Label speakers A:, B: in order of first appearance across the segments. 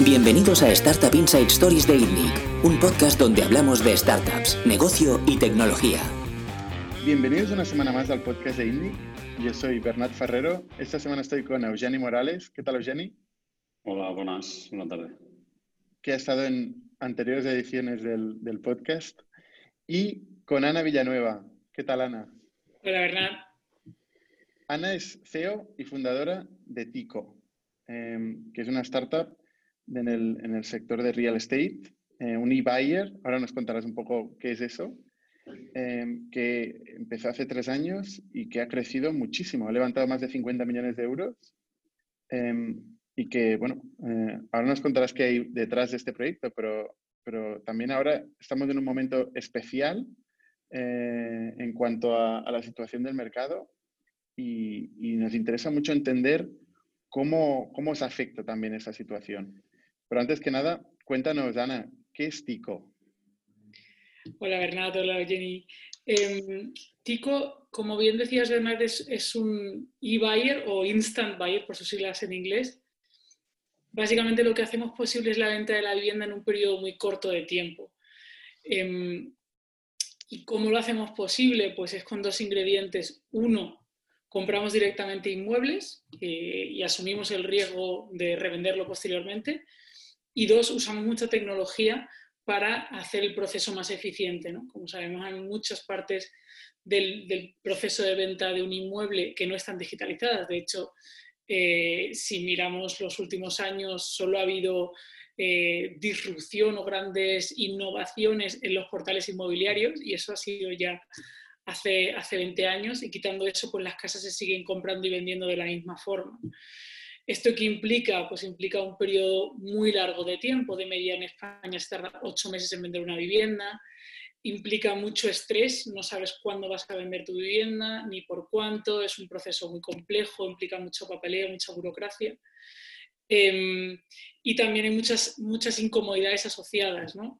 A: Bienvenidos a Startup Inside Stories de ITNIC, un podcast donde hablamos de startups, negocio y tecnología.
B: Bienvenidos una semana más al podcast de ITNIC. Yo soy Bernat Ferrero. Esta semana estoy con Eugeni Morales. ¿Qué tal, Eugeni?
C: Hola, buenas. Buenas tardes.
B: Que ha estado en anteriores ediciones del, del podcast. Y con Ana Villanueva. ¿Qué tal, Ana?
D: Hola, Bernat.
B: Ana es CEO y fundadora de Tico, em, que es una startup en el, sector de real estate, eh, un e-buyer. Ahora nos contarás un poco qué es eso. Em, que empezó hace tres años y que ha crecido muchísimo. Ha levantado más de 50 millones de euros. Em, y que, bueno, eh, ahora nos contarás qué hay detrás de este proyecto, pero, pero también ahora estamos en un momento especial eh, en cuanto a, la situación del mercado y, nos interesa mucho entender cómo, cómo os afecta también esa situación. Pero antes que nada, cuéntanos, Ana, ¿qué es Tico?
D: Hola, Bernardo. Hola, Jenny. Em, Tico, como bien decías, Bernardo, es, un e-buyer o instant buyer, por sus siglas en inglés. Básicamente lo que hacemos posible es la venta de la vivienda en un periodo muy corto de tiempo. Em, ¿Y cómo lo hacemos posible? Pues es con dos ingredientes. Uno, compramos directamente inmuebles eh, y asumimos el riesgo de revenderlo posteriormente. Y dos, usamos mucha tecnología para hacer el proceso más eficiente. Como sabemos, hay muchas partes del, proceso de venta de un inmueble que no están digitalizadas. De hecho, eh, si miramos los últimos años, solo ha habido eh, disrupción o grandes innovaciones en los portales inmobiliarios y eso ha sido ya hace, hace 20 años y quitando eso, pues las casas se siguen comprando y vendiendo de la misma forma. ¿Esto qué implica? Pues implica un periodo muy largo de tiempo. De media en España se tarda ocho meses en vender una vivienda. Implica mucho estrés, no sabes cuándo vas a vender tu vivienda ni por cuánto. Es un proceso muy complejo, implica mucho papeleo, mucha burocracia. Em, y también hay muchas, muchas incomodidades asociadas, ¿no?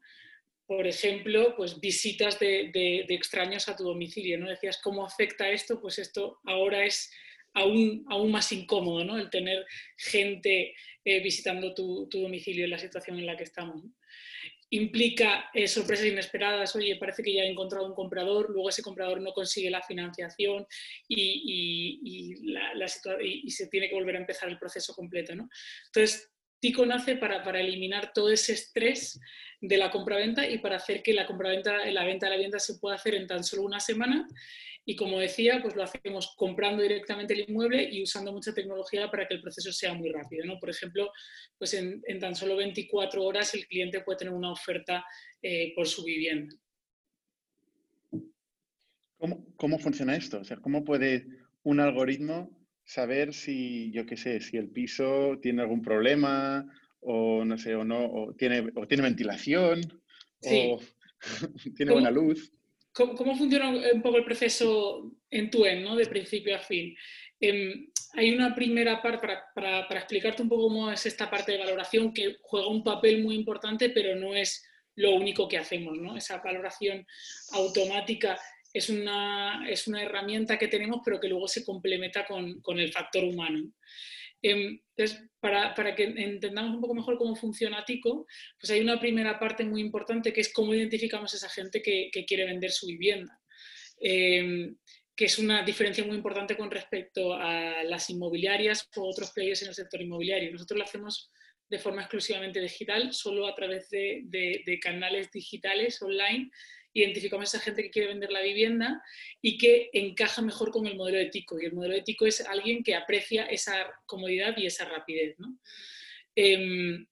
D: por ejemplo, pues visitas de, extraños a tu domicilio, ¿no? Decías, ¿cómo afecta esto? Pues esto ahora es aún, aún más incómodo, ¿no? El tener gente eh, visitando tu, domicilio en la situación en la que estamos. Implica eh, sorpresas inesperadas, oye, parece que ya he encontrado un comprador, luego ese comprador no consigue la financiación y, y se tiene que volver a empezar el proceso completo, ¿no? Entonces, Tico nace para, para, eliminar todo ese estrés de la compraventa y para hacer que la compraventa, la venta de la vivienda se pueda hacer en tan solo una semana. Y como decía, pues lo hacemos comprando directamente el inmueble y usando mucha tecnología para que el proceso sea muy rápido. ¿no? Por ejemplo, pues en, en, tan solo 24 horas el cliente puede tener una oferta eh, por su vivienda.
B: ¿Cómo, ¿Cómo funciona esto? O sea, ¿cómo puede un algoritmo saber si, yo qué sé, si el piso tiene algún problema o no sé, o no, o tiene, o tiene ventilación o tiene buena luz.
D: ¿Cómo, funciona un poco el proceso en tu end, ¿no? de principio a fin? Em, hay una primera parte para, para, para, explicarte un poco cómo es esta parte de valoración que juega un papel muy importante, pero no es lo único que hacemos. ¿no? Esa valoración automática es una, es una herramienta que tenemos, pero que luego se complementa con, con el factor humano. Em, entonces, para, para, que entendamos un poco mejor cómo funciona Tico, pues hay una primera parte muy importante que es cómo identificamos a esa gente que, que quiere vender su vivienda. Em, que es una diferencia muy importante con respecto a las inmobiliarias o otros players en el sector inmobiliario. Nosotros lo hacemos de forma exclusivamente digital, solo a través de, de, de canales digitales online identificamos a esa gente que quiere vender la vivienda y que encaja mejor con el modelo ético. Y el modelo ético es alguien que aprecia esa comodidad y esa rapidez. Em,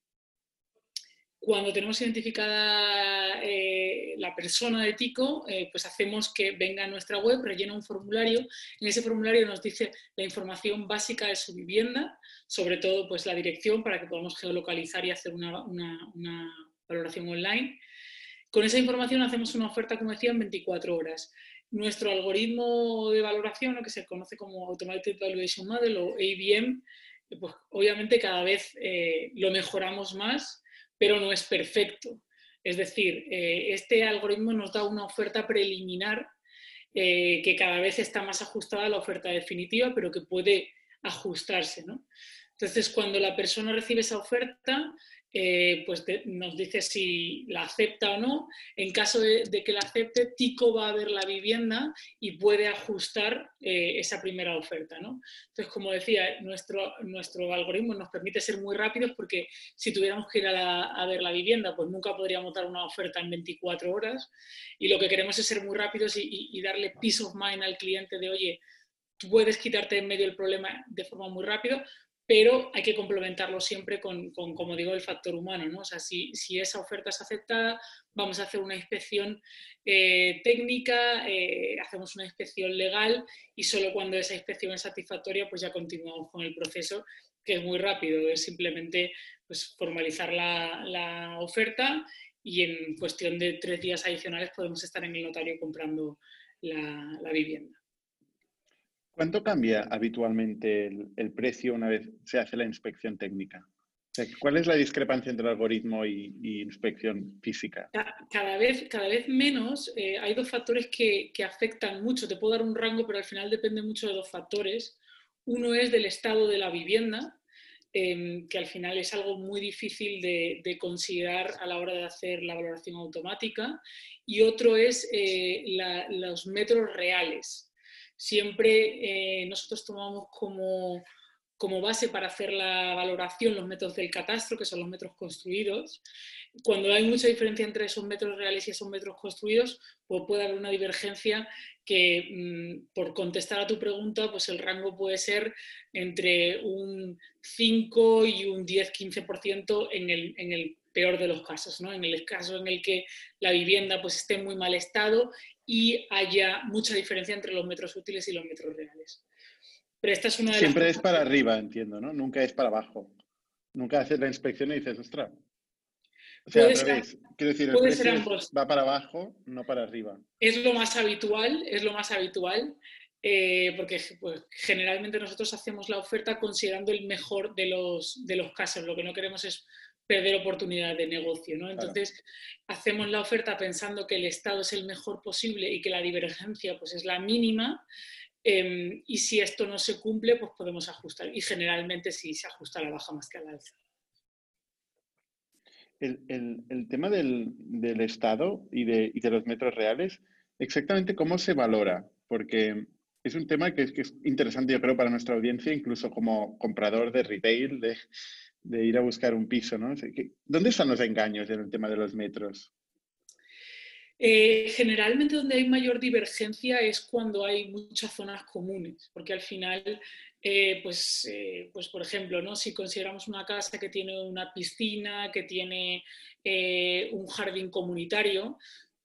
D: cuando tenemos identificada eh, la persona de Tico, eh, pues hacemos que venga a nuestra web, rellena un formulario. En ese formulario nos dice la información básica de su vivienda, sobre todo pues, la dirección para que podamos geolocalizar y hacer una, una valoración online. Con esa información hacemos una oferta, como decía, en 24 horas. Nuestro algoritmo de valoración, lo que se conoce como Automated Valuation Model o AVM, pues obviamente cada vez eh, lo mejoramos más, pero no es perfecto. Es decir, eh, este algoritmo nos da una oferta preliminar eh, que cada vez está más ajustada a la oferta definitiva, pero que puede ajustarse. Entonces, cuando la persona recibe esa oferta, eh, pues nos dice si la acepta o no. En caso de, que la acepte, Tico va a ver la vivienda y puede ajustar eh, esa primera oferta. ¿no? Entonces, como decía, nuestro, nuestro algoritmo nos permite ser muy rápidos porque si tuviéramos que ir a, ver la vivienda, pues nunca podríamos dar una oferta en 24 horas. Y lo que queremos es ser muy rápidos y, darle peace of mind al cliente de, oye, tú puedes quitarte en medio el problema de forma muy rápida, pero hay que complementarlo siempre con, como digo, el factor humano. ¿no? O sea, si, esa oferta es aceptada, vamos a hacer una inspección eh, técnica, eh, hacemos una inspección legal y solo cuando esa inspección es satisfactoria, pues ya continuamos con el proceso, que es muy rápido, es simplemente pues, formalizar la, oferta y en cuestión de tres días adicionales podemos estar en el notario comprando la vivienda.
B: ¿Cuánto cambia habitualmente el, precio una vez se hace la inspección técnica? ¿Cuál es la discrepancia entre el algoritmo y, inspección física?
D: Cada vez, cada vez menos. Eh, hay dos factores que, afectan mucho. Te puedo dar un rango, pero al final depende mucho de dos factores. Uno es del estado de la vivienda, em, que al final es algo muy difícil de, considerar a la hora de hacer la valoración automática. Y otro es eh, los metros reales siempre eh, nosotros tomamos como, base para hacer la valoración los metros del catastro, que son los metros construidos. Cuando hay mucha diferencia entre esos metros reales y esos metros construidos, pues puede haber una divergencia que, mm, por contestar a tu pregunta, pues el rango puede ser entre un 5 y un 10-15% en el, en el peor de los casos, ¿no? En el caso en el que la vivienda pues, esté en muy mal estado y haya mucha diferencia entre los metros útiles y los metros reales.
B: Pero esta es una de Siempre es para arriba, entiendo, ¿no? Nunca es para abajo. Nunca haces la inspección y dices, ostras. O sea, al revés. Quiero decir, el va para abajo, no para arriba.
D: Es lo más habitual, es lo más habitual. Eh, porque pues, generalmente nosotros hacemos la oferta considerando el mejor de los, de los casos. Lo que no queremos es perder oportunidad de negocio. ¿no? Entonces, hacemos la oferta pensando que el estado es el mejor posible y que la divergencia pues, es la mínima. Em, y si esto no se cumple, pues podemos ajustar. Y generalmente sí se ajusta a la baja más que a la alza.
B: El, tema del, estado y de, y de, los metros reales, exactamente cómo se valora, porque es un tema que es, que es interesante, yo creo, para nuestra audiencia, incluso como comprador de retail, de, de ir a buscar un piso, ¿no? ¿Dónde están los engaños en el tema de los metros?
D: Eh, generalmente donde hay mayor divergencia es cuando hay muchas zonas comunes, porque al final, eh, pues, eh, pues por ejemplo, ¿no? si consideramos una casa que tiene una piscina, que tiene un jardín comunitario,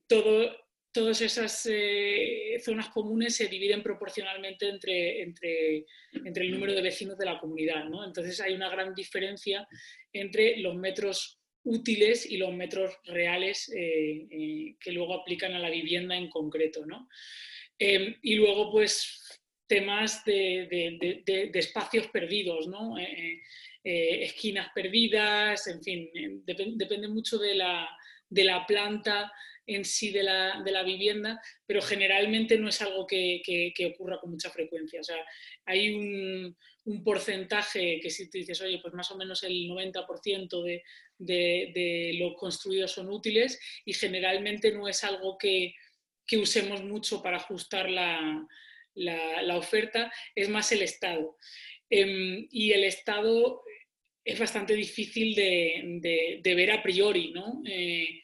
D: todo, todas esas eh, zonas comunes se dividen proporcionalmente entre, entre, entre, el número de vecinos de la comunidad. ¿no? Entonces hay una gran diferencia entre los metros útiles y los metros reales eh, eh, que luego aplican a la vivienda en concreto. ¿no? Em, y luego, pues, temas de, de, de, espacios perdidos, ¿no? esquinas perdidas, en fin, depende mucho de la, de la planta en sí de la, vivienda, pero generalmente no es algo que, ocurra con mucha frecuencia. O sea, hay un, porcentaje que si tú dices, oye, pues más o menos el 90% de, de, los construidos son útiles y generalmente no es algo que, usemos mucho para ajustar la, oferta, es más el Estado. Em, y el Estado es bastante difícil de, ver a priori, ¿no? Eh,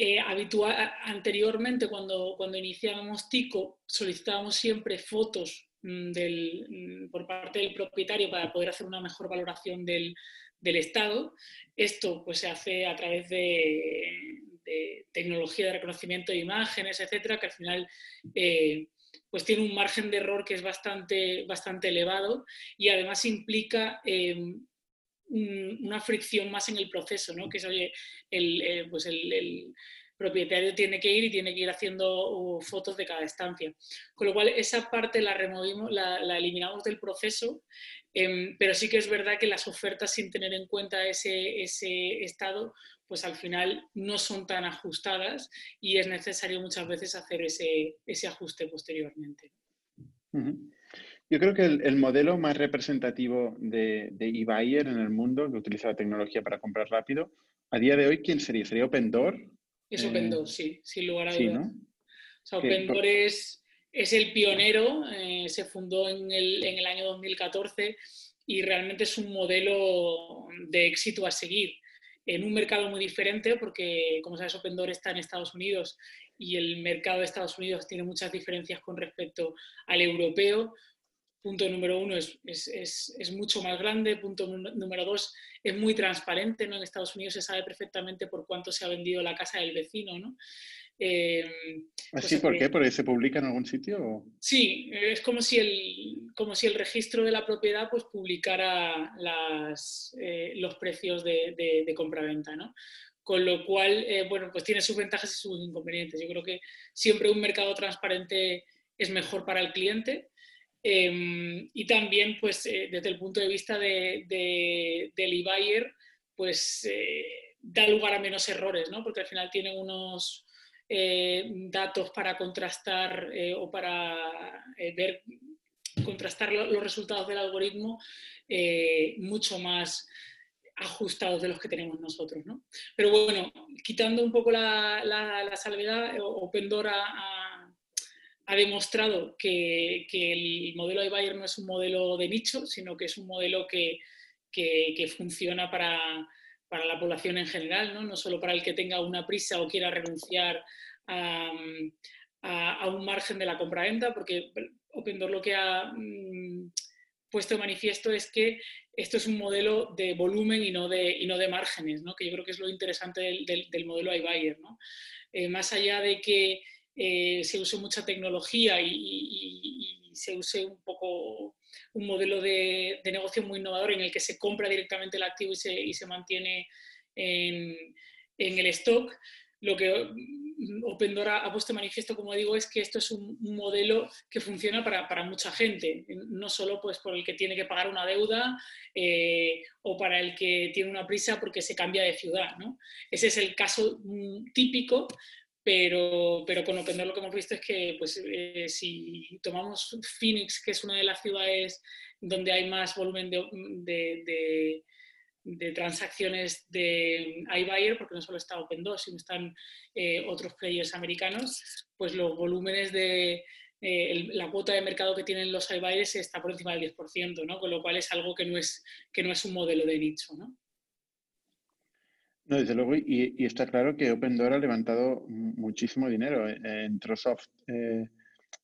D: eh, anteriormente, cuando, iniciábamos TICO, solicitábamos siempre fotos mm, mm, por parte del propietario para poder hacer una mejor valoración del, estado. Esto pues, se hace a través de, tecnología de reconocimiento de imágenes, etcétera, que al final eh, pues tiene un margen de error que es bastante, bastante elevado y además implica eh, una fricción más en el proceso, ¿no? que es, eh, pues el, propietario tiene que ir y tiene que ir haciendo uh, fotos de cada estancia. Con lo cual, esa parte la removimos, la, eliminamos del proceso, em, pero sí que es verdad que las ofertas sin tener en cuenta ese, estado, pues al final no son tan ajustadas y es necesario muchas veces hacer ese ajuste posteriormente.
B: Yo creo que el, modelo más representativo de, de eBuyer en el mundo, que utiliza la tecnología para comprar rápido, a día de hoy, ¿quién sería? ¿Sería OpenDoor?
D: Es OpenDoor, eh, sí, sin lugar a dudas. O sea, OpenDoor es, es, el pionero, eh, se fundó en el, en el año 2014 y realmente es un modelo de éxito a seguir en un mercado muy diferente, porque como sabes, OpenDoor está en Estados Unidos y el mercado de Estados Unidos tiene muchas diferencias con respecto al europeo. Punto número uno, es, es, es, mucho más grande. Punto número dos, es muy transparente. ¿no? En Estados Unidos se sabe perfectamente por cuánto se ha vendido la casa del vecino. ¿no?
B: Eh, ¿Así pues, por qué? ¿Porque se publica en algún sitio?
D: Sí, es como si, el, como si el registro de la propiedad pues, publicara las, eh, los precios de, de, de compraventa. ¿no? Con lo cual, eh, bueno, pues tiene sus ventajas y sus inconvenientes. Yo creo que siempre un mercado transparente es mejor para el cliente. Em, y también, pues, eh, desde el punto de vista de, del e-buyer, pues eh, da lugar a menos errores, ¿no? Porque al final tiene unos datos para contrastar o para ver, contrastar los resultados del algoritmo mucho más ajustados de los que tenemos nosotros. ¿no? Pero bueno, quitando un poco la, la, salvedad, OpenDoor ha, ha demostrado que, el modelo de no es un modelo de nicho, sino que es un modelo que, que, funciona para, para, la población en general, ¿no? no solo para el que tenga una prisa o quiera renunciar a, a, un margen de la compra-venta, porque OpenDoor lo que ha mm, puesto de manifiesto es que esto es un modelo de volumen y no de, y no de márgenes, ¿no? que yo creo que es lo interesante del, del, modelo iBuyer. ¿no? Eh, más allá de que eh, se use mucha tecnología y, se use un poco un modelo de, negocio muy innovador en el que se compra directamente el activo y se, mantiene en, el stock, lo que OpenDoor ha puesto manifiesto, como digo, es que esto es un, modelo que funciona para, mucha gente, no solo pues, por el que tiene que pagar una deuda eh, o para el que tiene una prisa porque se cambia de ciudad. ¿no? Ese es el caso mm, típico, pero, pero con OpenDoor lo que hemos visto es que pues, eh, si tomamos Phoenix, que es una de las ciudades donde hay más volumen de de transacciones de iBuyer, porque no solo está Open2, sino están eh, otros players americanos, pues los volúmenes de eh, la cuota de mercado que tienen los iBuyers está por encima del 10%, ¿no? con lo cual es algo que no es, que no es un modelo de nicho. ¿no?
B: No, desde luego, y, está claro que OpenDoor ha levantado muchísimo dinero. Eh, entró Soft,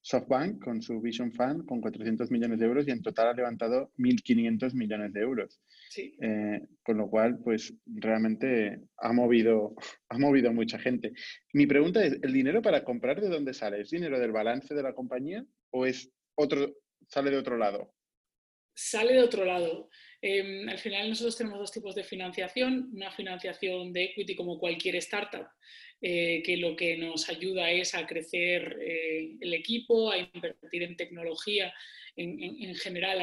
B: SoftBank con su Vision Fund con 400 millones de euros y en total ha levantado 1.500 millones de euros. Eh, con lo cual, pues realmente ha movido, ha movido mucha gente. Mi pregunta es, ¿el dinero para comprar de dónde sale? ¿Es dinero del balance de la compañía o es otro, sale de otro lado?
D: Sale de otro lado. Em, al final nosotros tenemos dos tipos de financiación, una financiación de equity como cualquier startup, eh, que lo que nos ayuda es a crecer eh, el equipo, a invertir en tecnología en, general,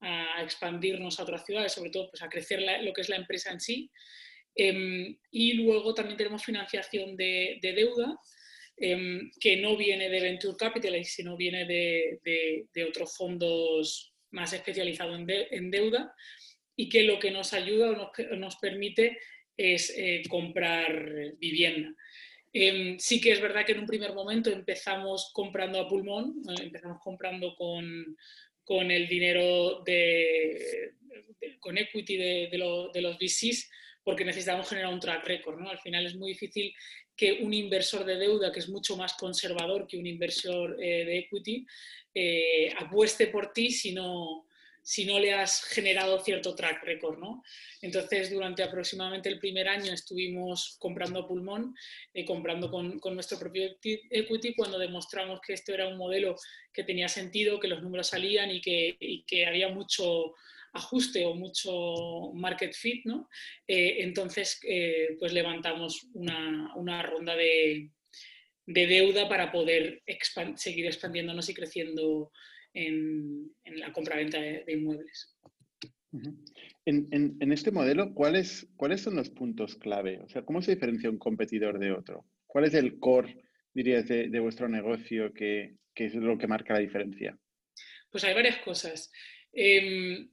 D: a, expandirnos a otras ciudades, sobre todo pues, a crecer lo que es la empresa en sí. Em, y luego también tenemos financiación de, deuda, em, que no viene de Venture Capital, sino viene de, otros fondos más especializados en, deuda y que lo que nos ayuda o nos, permite es eh, comprar vivienda. Em, sí que es verdad que en un primer momento empezamos comprando a pulmón, eh, empezamos comprando con, con, el dinero de, con equity de, de, los VCs porque necesitamos generar un track record. ¿no? Al final es muy difícil que un inversor de deuda, que es mucho más conservador que un inversor eh, de equity, apueste por ti si no, si no le has generado cierto track record, ¿no? Entonces, durante aproximadamente el primer año estuvimos comprando pulmón, eh, comprando con, nuestro propio equity, cuando demostramos que esto era un modelo que tenía sentido, que los números salían y que, había mucho ajuste o mucho market fit, ¿no? Eh, entonces, eh, pues levantamos una, ronda de, deuda para poder seguir expandiéndonos y creciendo en, la compra-venta de, inmuebles.
B: en, este modelo, ¿cuáles, ¿cuáles son los puntos clave? O sea, ¿cómo se diferencia un competidor de otro? ¿Cuál es el core, dirías, de, vuestro negocio que, es lo que marca la diferencia?
D: Pues hay varias cosas. Em,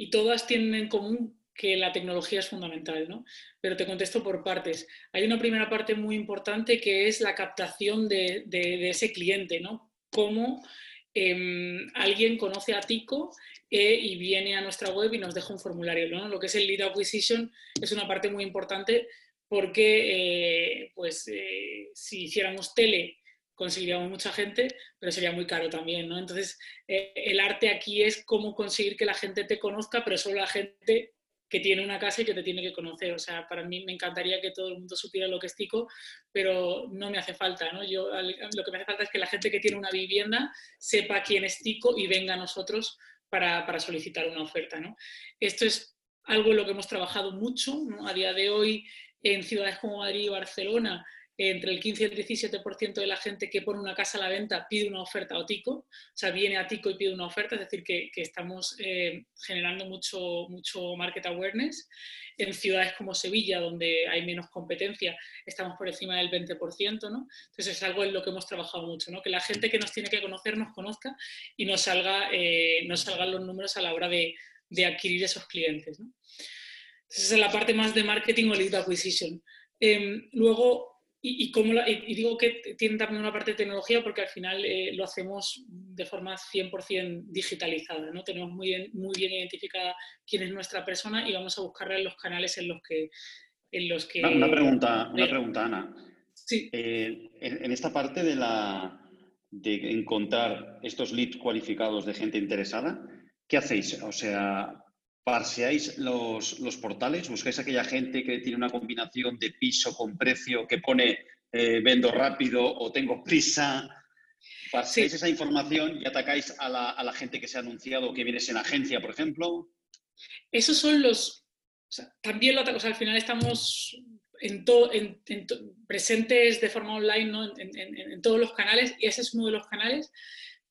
D: y todas tienen en común que la tecnología es fundamental, ¿no? Pero te contesto por partes. Hay una primera parte muy importante que es la captación de, ese cliente, ¿no? Cómo em, alguien conoce a Tico eh, y viene a nuestra web y nos deja un formulario, ¿no? Lo que es el lead acquisition es una parte muy importante porque, eh, pues, eh, si hiciéramos tele conseguiríamos mucha gente, pero sería muy caro también, ¿no? Entonces, el arte aquí es cómo conseguir que la gente te conozca, pero solo la gente que tiene una casa y que te tiene que conocer. O sea, para mí me encantaría que todo el mundo supiera lo que es Tico, pero no me hace falta, ¿no? Yo, lo que me hace falta es que la gente que tiene una vivienda sepa quién es Tico y venga a nosotros para, solicitar una oferta, ¿no? Esto es algo en lo que hemos trabajado mucho. A día de hoy, en ciudades como Madrid y Barcelona, entre el 15 y el 17% de la gente que pone una casa a la venta pide una oferta a Tico, o sea, viene a Tico y pide una oferta, es decir, que, estamos eh, generando mucho, mucho market awareness. En ciudades como Sevilla, donde hay menos competencia, estamos por encima del 20%, ¿no? Entonces es algo en lo que hemos trabajado mucho, ¿no? Que la gente que nos tiene que conocer nos conozca y nos, salga, eh, salgan los números a la hora de, de adquirir esos clientes, ¿no? Esa es la parte más de marketing o lead acquisition. Em, luego, y, y, digo que tiene también una parte de tecnología porque al final eh, lo hacemos de forma 100% digitalizada, ¿no? Tenemos muy bien, muy bien identificada quién es nuestra persona y vamos a buscarla en los canales en los que... En los que
C: una, pregunta, una pregunta, Ana.
D: Sí.
C: Eh, en, esta parte de, la, de encontrar estos leads cualificados de gente interesada, ¿qué hacéis? O sea, parseáis los, los, portales, buscáis aquella gente que tiene una combinación de piso con precio, que pone eh, vendo rápido o tengo prisa. Parseáis esa información y atacáis a la, a la, gente que se ha anunciado que vienes en agencia, por ejemplo.
D: Esos son los. también lo atacamos. al final estamos en todo, en, presentes de forma online ¿no? en todos los canales y ese es uno de los canales,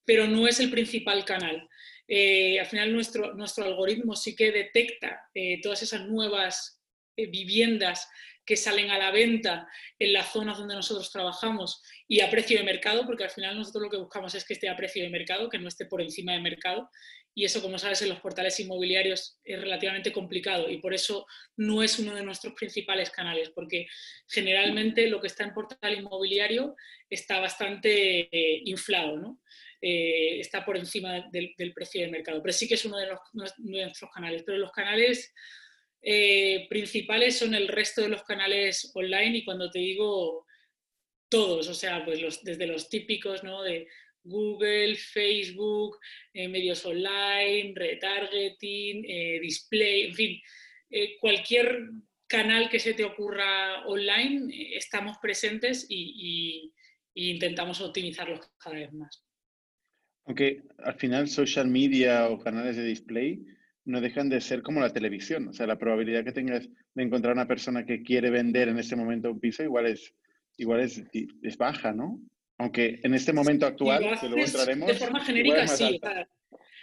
D: pero no es el principal canal. Eh, al final nuestro, nuestro algoritmo sí que detecta eh, todas esas nuevas eh, viviendas que salen a la venta en las zonas donde nosotros trabajamos y a precio de mercado, porque al final nosotros lo que buscamos es que esté a precio de mercado, que no esté por encima de mercado. Y eso, como sabes, en los portales inmobiliarios es relativamente complicado y por eso no es uno de nuestros principales canales, porque generalmente lo que está en portal inmobiliario está bastante inflado, ¿no? Eh, está por encima del, precio de mercado. Pero sí que es uno de, nuestros canales. Pero los canales eh, principales son el resto de los canales online y cuando te digo todos, o sea, pues desde los típicos ¿no? de Google, Facebook, eh, medios online, retargeting, display, en fin, cualquier canal que se te ocurra online, estamos presentes y, y intentamos optimizarlos cada vez más.
B: Aunque al final social media o canales de display no dejan de ser como la televisión. O sea, la probabilidad que tengas de encontrar una persona que quiere vender en este momento un piso igual es, igual es, es baja, ¿no? Aunque en este momento actual, que luego entraremos...
D: De forma genérica, sí.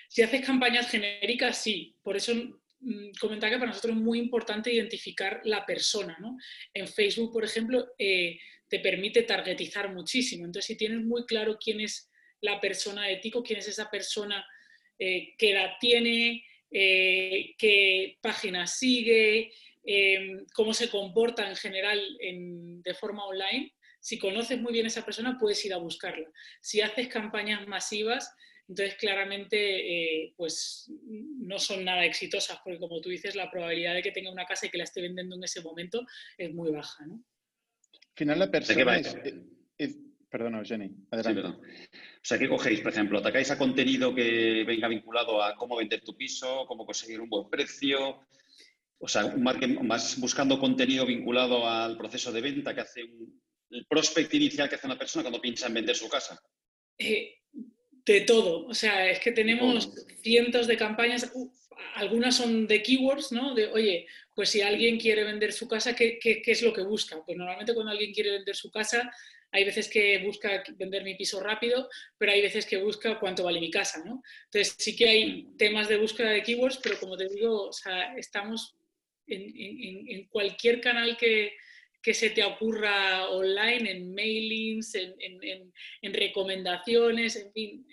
D: Si haces campañas genéricas, sí. Por eso mm, comentaba que para nosotros es muy importante identificar la persona, ¿no? En Facebook, por ejemplo, eh, te permite targetizar muchísimo. Entonces, si tienes muy claro quién es la persona de Tico, quién es esa persona, eh, qué edad tiene, eh, qué página sigue, em, cómo se comporta en general de forma online. Si conoces muy bien a esa persona, puedes ir a buscarla. Si haces campañas masivas, entonces claramente eh, pues no son nada exitosas, porque como tú dices, la probabilidad de que tenga una casa y que la esté vendiendo en ese momento es muy baja. ¿no?
B: Al final la persona es, Perdona, Jenny, adelante.
C: o sea, ¿qué cogéis, por ejemplo? ¿Atacáis a contenido que venga vinculado a cómo vender tu piso, cómo conseguir un buen precio? O sea, un más buscando contenido vinculado al proceso de venta que hace el prospect inicial que hace una persona cuando piensa en vender su casa.
D: Eh, de todo. O sea, es que tenemos cientos de campañas. algunas son de keywords, ¿no? De, oye, pues si alguien quiere vender su casa, ¿qué, ¿qué, es lo que busca? Pues normalmente cuando alguien quiere vender su casa, hay veces que busca vender mi piso rápido, pero hay veces que busca cuánto vale mi casa, ¿no? Entonces sí que hay temas de búsqueda de keywords, pero como te digo, o sea, estamos en, cualquier canal que, se te ocurra online, en mailings, en, recomendaciones, en fin,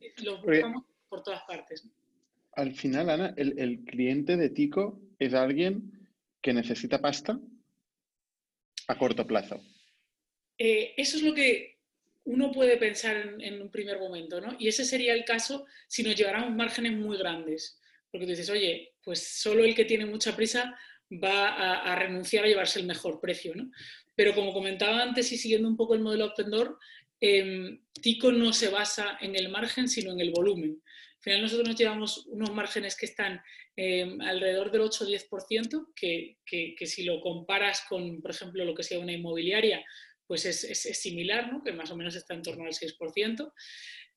D: eh, lo buscamos por todas partes.
B: Al final, Ana, el, cliente de Tico es alguien que necesita pasta a corto plazo.
D: Eh, eso es lo que uno puede pensar en, un primer momento, ¿no? Y ese sería el caso si nos lleváramos márgenes muy grandes. Porque tú dices, oye, pues solo el que tiene mucha prisa va a, renunciar a llevarse el mejor precio, ¿no? Pero como comentaba antes y siguiendo un poco el modelo Open Door, em, Tico no se basa en el margen, sino en el volumen. Al final nosotros nos llevamos unos márgenes que están em, alrededor del 8-10%, que, que, que, si lo comparas con, por ejemplo, lo que sea una inmobiliaria, pues es, es, similar, ¿no? que más o menos está en torno al 6%.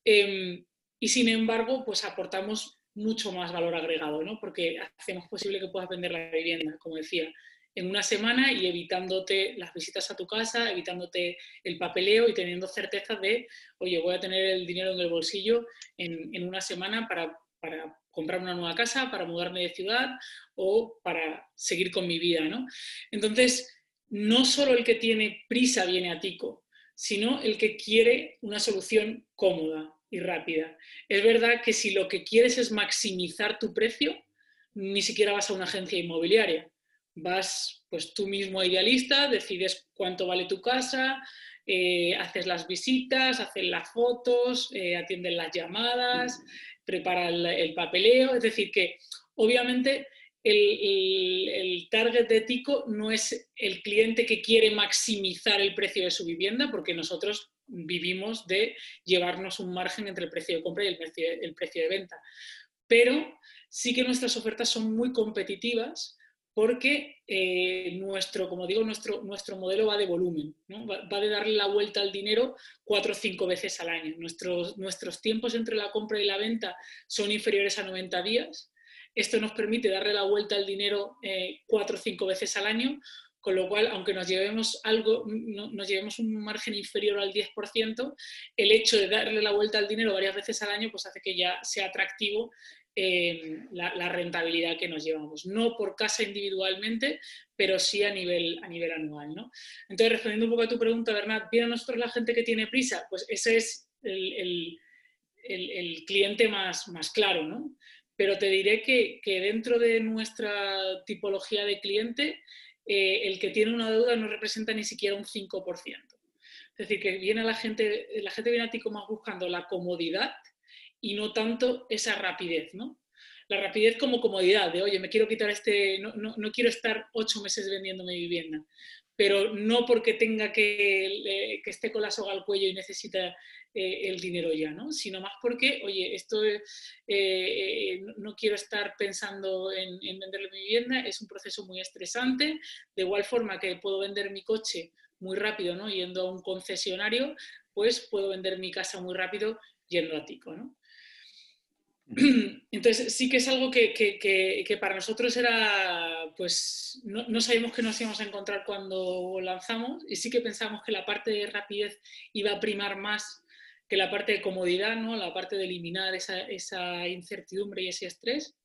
D: Em, y sin embargo, pues aportamos mucho más valor agregado, ¿no? porque hacemos posible que puedas vender la vivienda, como decía, en una semana y evitándote las visitas a tu casa, evitándote el papeleo y teniendo certeza de, oye, voy a tener el dinero en el bolsillo en, en una semana para, para, comprar una nueva casa, para mudarme de ciudad o para seguir con mi vida. ¿no? Entonces, no solo el que tiene prisa viene a Tico, sino el que quiere una solución cómoda y rápida. Es verdad que si lo que quieres es maximizar tu precio, ni siquiera vas a una agencia inmobiliaria. Vas pues tú mismo idealista, decides cuánto vale tu casa, eh, haces las visitas, haces las fotos, eh, atiendes las llamadas, prepara el papeleo. Es decir, que obviamente el, target de Tico no es el cliente que quiere maximizar el precio de su vivienda, porque nosotros vivimos de llevarnos un margen entre el precio de compra y el precio, de venta. Pero sí que nuestras ofertas son muy competitivas porque eh, nuestro, como digo, nuestro, nuestro modelo va de volumen, va, de darle la vuelta al dinero cuatro o cinco veces al año. Nuestros, nuestros tiempos entre la compra y la venta son inferiores a 90 días esto nos permite darle la vuelta al dinero eh, cuatro o cinco veces al año, con lo cual, aunque nos llevemos algo, nos llevemos un margen inferior al 10%, el hecho de darle la vuelta al dinero varias veces al año, pues hace que ya sea atractivo eh, la, rentabilidad que nos llevamos. No por casa individualmente, pero sí a nivel, a nivel anual. ¿no? Entonces, respondiendo un poco a tu pregunta, Bernat, ¿viene a nosotros la gente que tiene prisa? Pues ese es el, el cliente más, más claro, ¿no? Pero te diré que, dentro de nuestra tipología de cliente, eh, el que tiene una deuda no representa ni siquiera un 5%. Es decir, que viene la gente, la gente viene a ti como buscando la comodidad y no tanto esa rapidez, ¿no? La rapidez como comodidad, de oye, me quiero quitar este, no, no quiero estar ocho meses vendiendo mi vivienda, pero no porque tenga que, que esté con la soga al cuello y necesita eh, el dinero ya, ¿no? Sino más porque, oye, esto eh, eh, no quiero estar pensando en, en venderle mi vivienda, es un proceso muy estresante, de igual forma que puedo vender mi coche muy rápido, ¿no? Yendo a un concesionario, pues puedo vender mi casa muy rápido yendo a Tico, ¿no? Entonces sí que es algo que, para nosotros era, pues no, no, sabíamos que nos íbamos a encontrar cuando lanzamos y sí que pensamos que la parte de rapidez iba a primar más que la parte de comodidad, ¿no? la parte de eliminar esa, incertidumbre y ese estrés,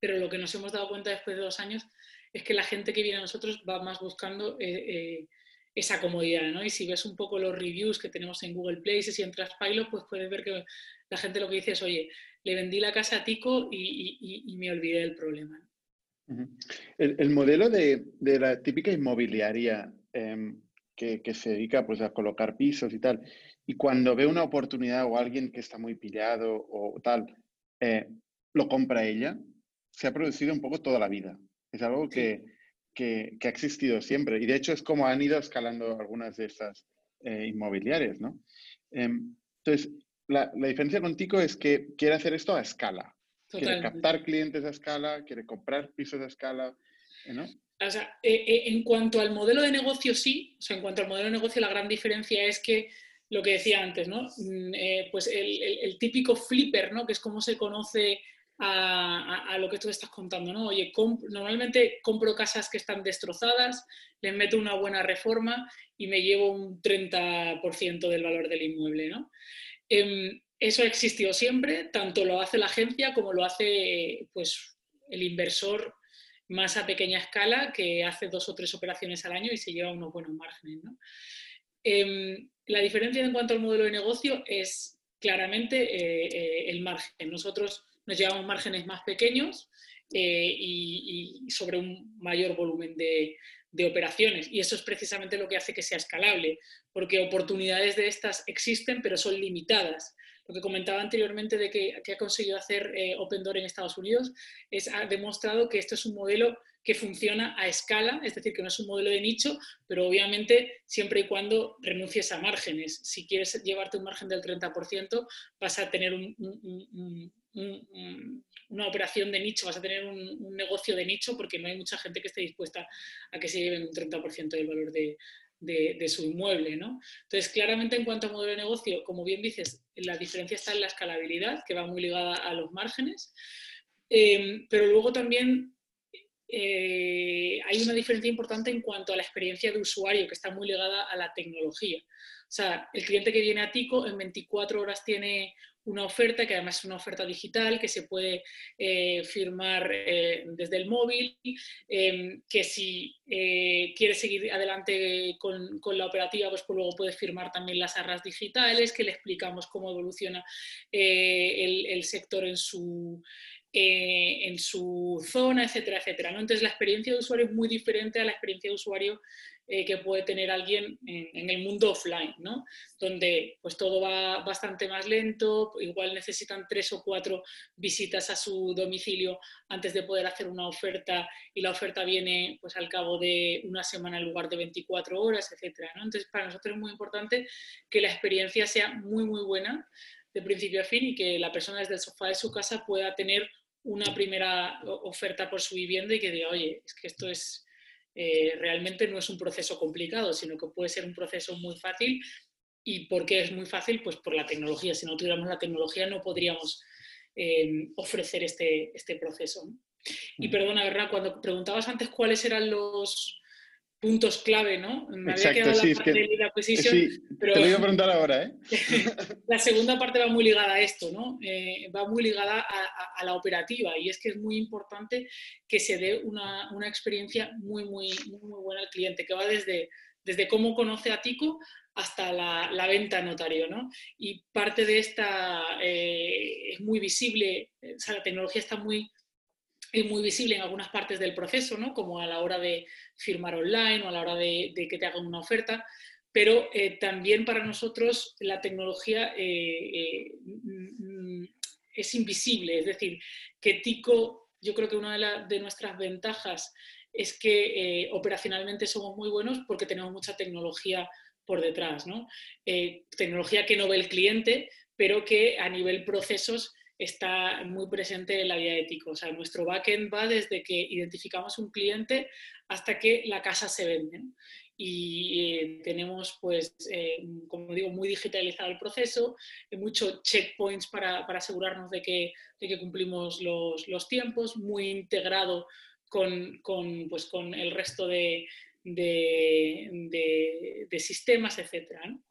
D: pero lo que nos hemos dado cuenta después de dos años es que la gente que viene a nosotros va más buscando eh, eh, esa comodidad, ¿no? Y si ves un poco los reviews que tenemos en Google Play, si entras Pilot, pues puedes ver que la gente lo que dice es, oye, le vendí la casa a Tico y, me olvidé del problema.
B: el, modelo de, la típica inmobiliaria em, que, que, se dedica pues, a colocar pisos y tal, y cuando ve una oportunidad o alguien que está muy pillado o tal, eh, lo compra ella, se ha producido un poco toda la vida. Es algo que, que, ha existido siempre. Y de hecho es como han ido escalando algunas de estas eh, inmobiliarias, ¿no? Em, entonces, la, la, diferencia contigo es que quiere hacer esto a escala. Quiere captar clientes a escala, quiere comprar pisos a escala, ¿no?
D: O sea, eh, en cuanto al modelo de negocio, sí. O sea, en cuanto al modelo de negocio, la gran diferencia es que lo que decía antes, ¿no? Mm, eh, pues el, típico flipper, ¿no? Que es como se conoce a, lo que tú estás contando, ¿no? Oye, normalmente compro casas que están destrozadas, les meto una buena reforma y me llevo un 30% del valor del inmueble, ¿no? Em, eso ha existido siempre, tanto lo hace la agencia como lo hace pues, el inversor más a pequeña escala que hace dos o tres operaciones al año y se lleva unos buenos márgenes. Em, la diferencia en cuanto al modelo de negocio es claramente el margen. Nosotros nos llevamos márgenes más pequeños y, sobre un mayor volumen de, de operaciones. Y eso es precisamente lo que hace que sea escalable, porque oportunidades de estas existen, pero son limitadas. Lo que comentaba anteriormente de que, ha conseguido hacer eh, Open Door en Estados Unidos es, ha demostrado que esto es un modelo que funciona a escala, es decir, que no es un modelo de nicho, pero obviamente siempre y cuando renuncies a márgenes. Si quieres llevarte un margen del 30%, vas a tener una operación de nicho, vas a tener un, negocio de nicho porque no hay mucha gente que esté dispuesta a que se lleven un 30% del valor de, su inmueble. ¿no? Entonces, claramente en cuanto a modelo de negocio, como bien dices, la diferencia está en la escalabilidad, que va muy ligada a los márgenes, eh, pero luego también eh, hay una diferencia importante en cuanto a la experiencia de usuario, que está muy ligada a la tecnología. O sea, el cliente que viene a Tico en 24 horas tiene una oferta que además es una oferta digital que se puede eh, firmar eh, desde el móvil, em, que si quiere seguir adelante con, la operativa, pues, pues, luego puede firmar también las arras digitales, que le explicamos cómo evoluciona el, sector en su, eh, en su zona, etcétera, etcétera. Entonces la experiencia de usuario es muy diferente a la experiencia de usuario eh, que puede tener alguien en, el mundo offline, ¿no? donde pues todo va bastante más lento, igual necesitan tres o cuatro visitas a su domicilio antes de poder hacer una oferta y la oferta viene pues al cabo de una semana en lugar de 24 horas, etcétera. Entonces para nosotros es muy importante que la experiencia sea muy muy buena de principio a fin y que la persona desde el sofá de su casa pueda tener una primera oferta por su vivienda y que diga, oye, es que esto es eh, realmente no es un proceso complicado, sino que puede ser un proceso muy fácil. ¿Y por qué es muy fácil? Pues por la tecnología. Si no tuviéramos la tecnología no podríamos eh, ofrecer este, este proceso. Y perdona, ¿verdad? Cuando preguntabas antes cuáles eran los, puntos clave, ¿no?
B: Me había quedado la parte de acquisition, pero te lo iba a preguntar ahora, ¿eh?
D: la segunda parte va muy ligada a esto, ¿no? Eh, va muy ligada a, la operativa y es que es muy importante que se dé una, una experiencia muy, muy, muy, buena al cliente, que va desde, desde cómo conoce a Tico hasta la, la venta notario, ¿no? Y parte de esta eh, es muy visible, o sea, la tecnología está muy es muy visible en algunas partes del proceso, ¿no? como a la hora de firmar online o a la hora de, que te hagan una oferta, pero eh, también para nosotros la tecnología eh, eh, es invisible, es decir, que Tico, yo creo que una de, nuestras ventajas es que operacionalmente somos muy buenos porque tenemos mucha tecnología por detrás, ¿no? tecnología que no ve el cliente, pero que a nivel procesos está muy presente en la vida ética. O sea, nuestro backend va desde que identificamos un cliente hasta que la casa se vende. Y eh, tenemos, pues, eh, como digo, muy digitalizado el proceso, eh, muchos checkpoints para, asegurarnos de que, que cumplimos los, tiempos, muy integrado con, pues, con el resto de, de, de sistemas, etc. ¿no?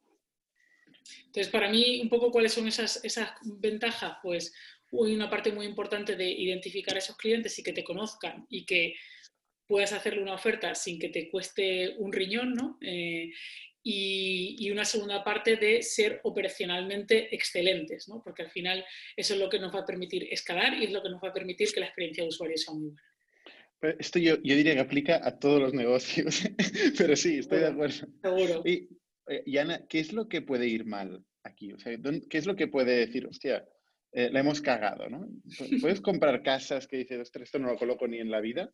D: Entonces, para mí, un poco cuáles son esas, esas ventajas, pues hay una parte muy importante de identificar a esos clientes y que te conozcan y que puedas hacerle una oferta sin que te cueste un riñón, ¿no? Eh, y, una segunda parte de ser operacionalmente excelentes, ¿no? porque al final eso es lo que nos va a permitir escalar y es lo que nos va a permitir que la experiencia de usuario sea muy buena.
B: Esto yo, yo, diría que aplica a todos los negocios, pero sí, estoy de acuerdo.
D: Seguro.
B: Eh, y Ana, ¿qué es lo que puede ir mal aquí? O sea, ¿qué es lo que puede decir, hostia, eh, la hemos cagado, ¿no? ¿Puedes comprar casas que dices, ostras, esto no lo coloco ni en la vida?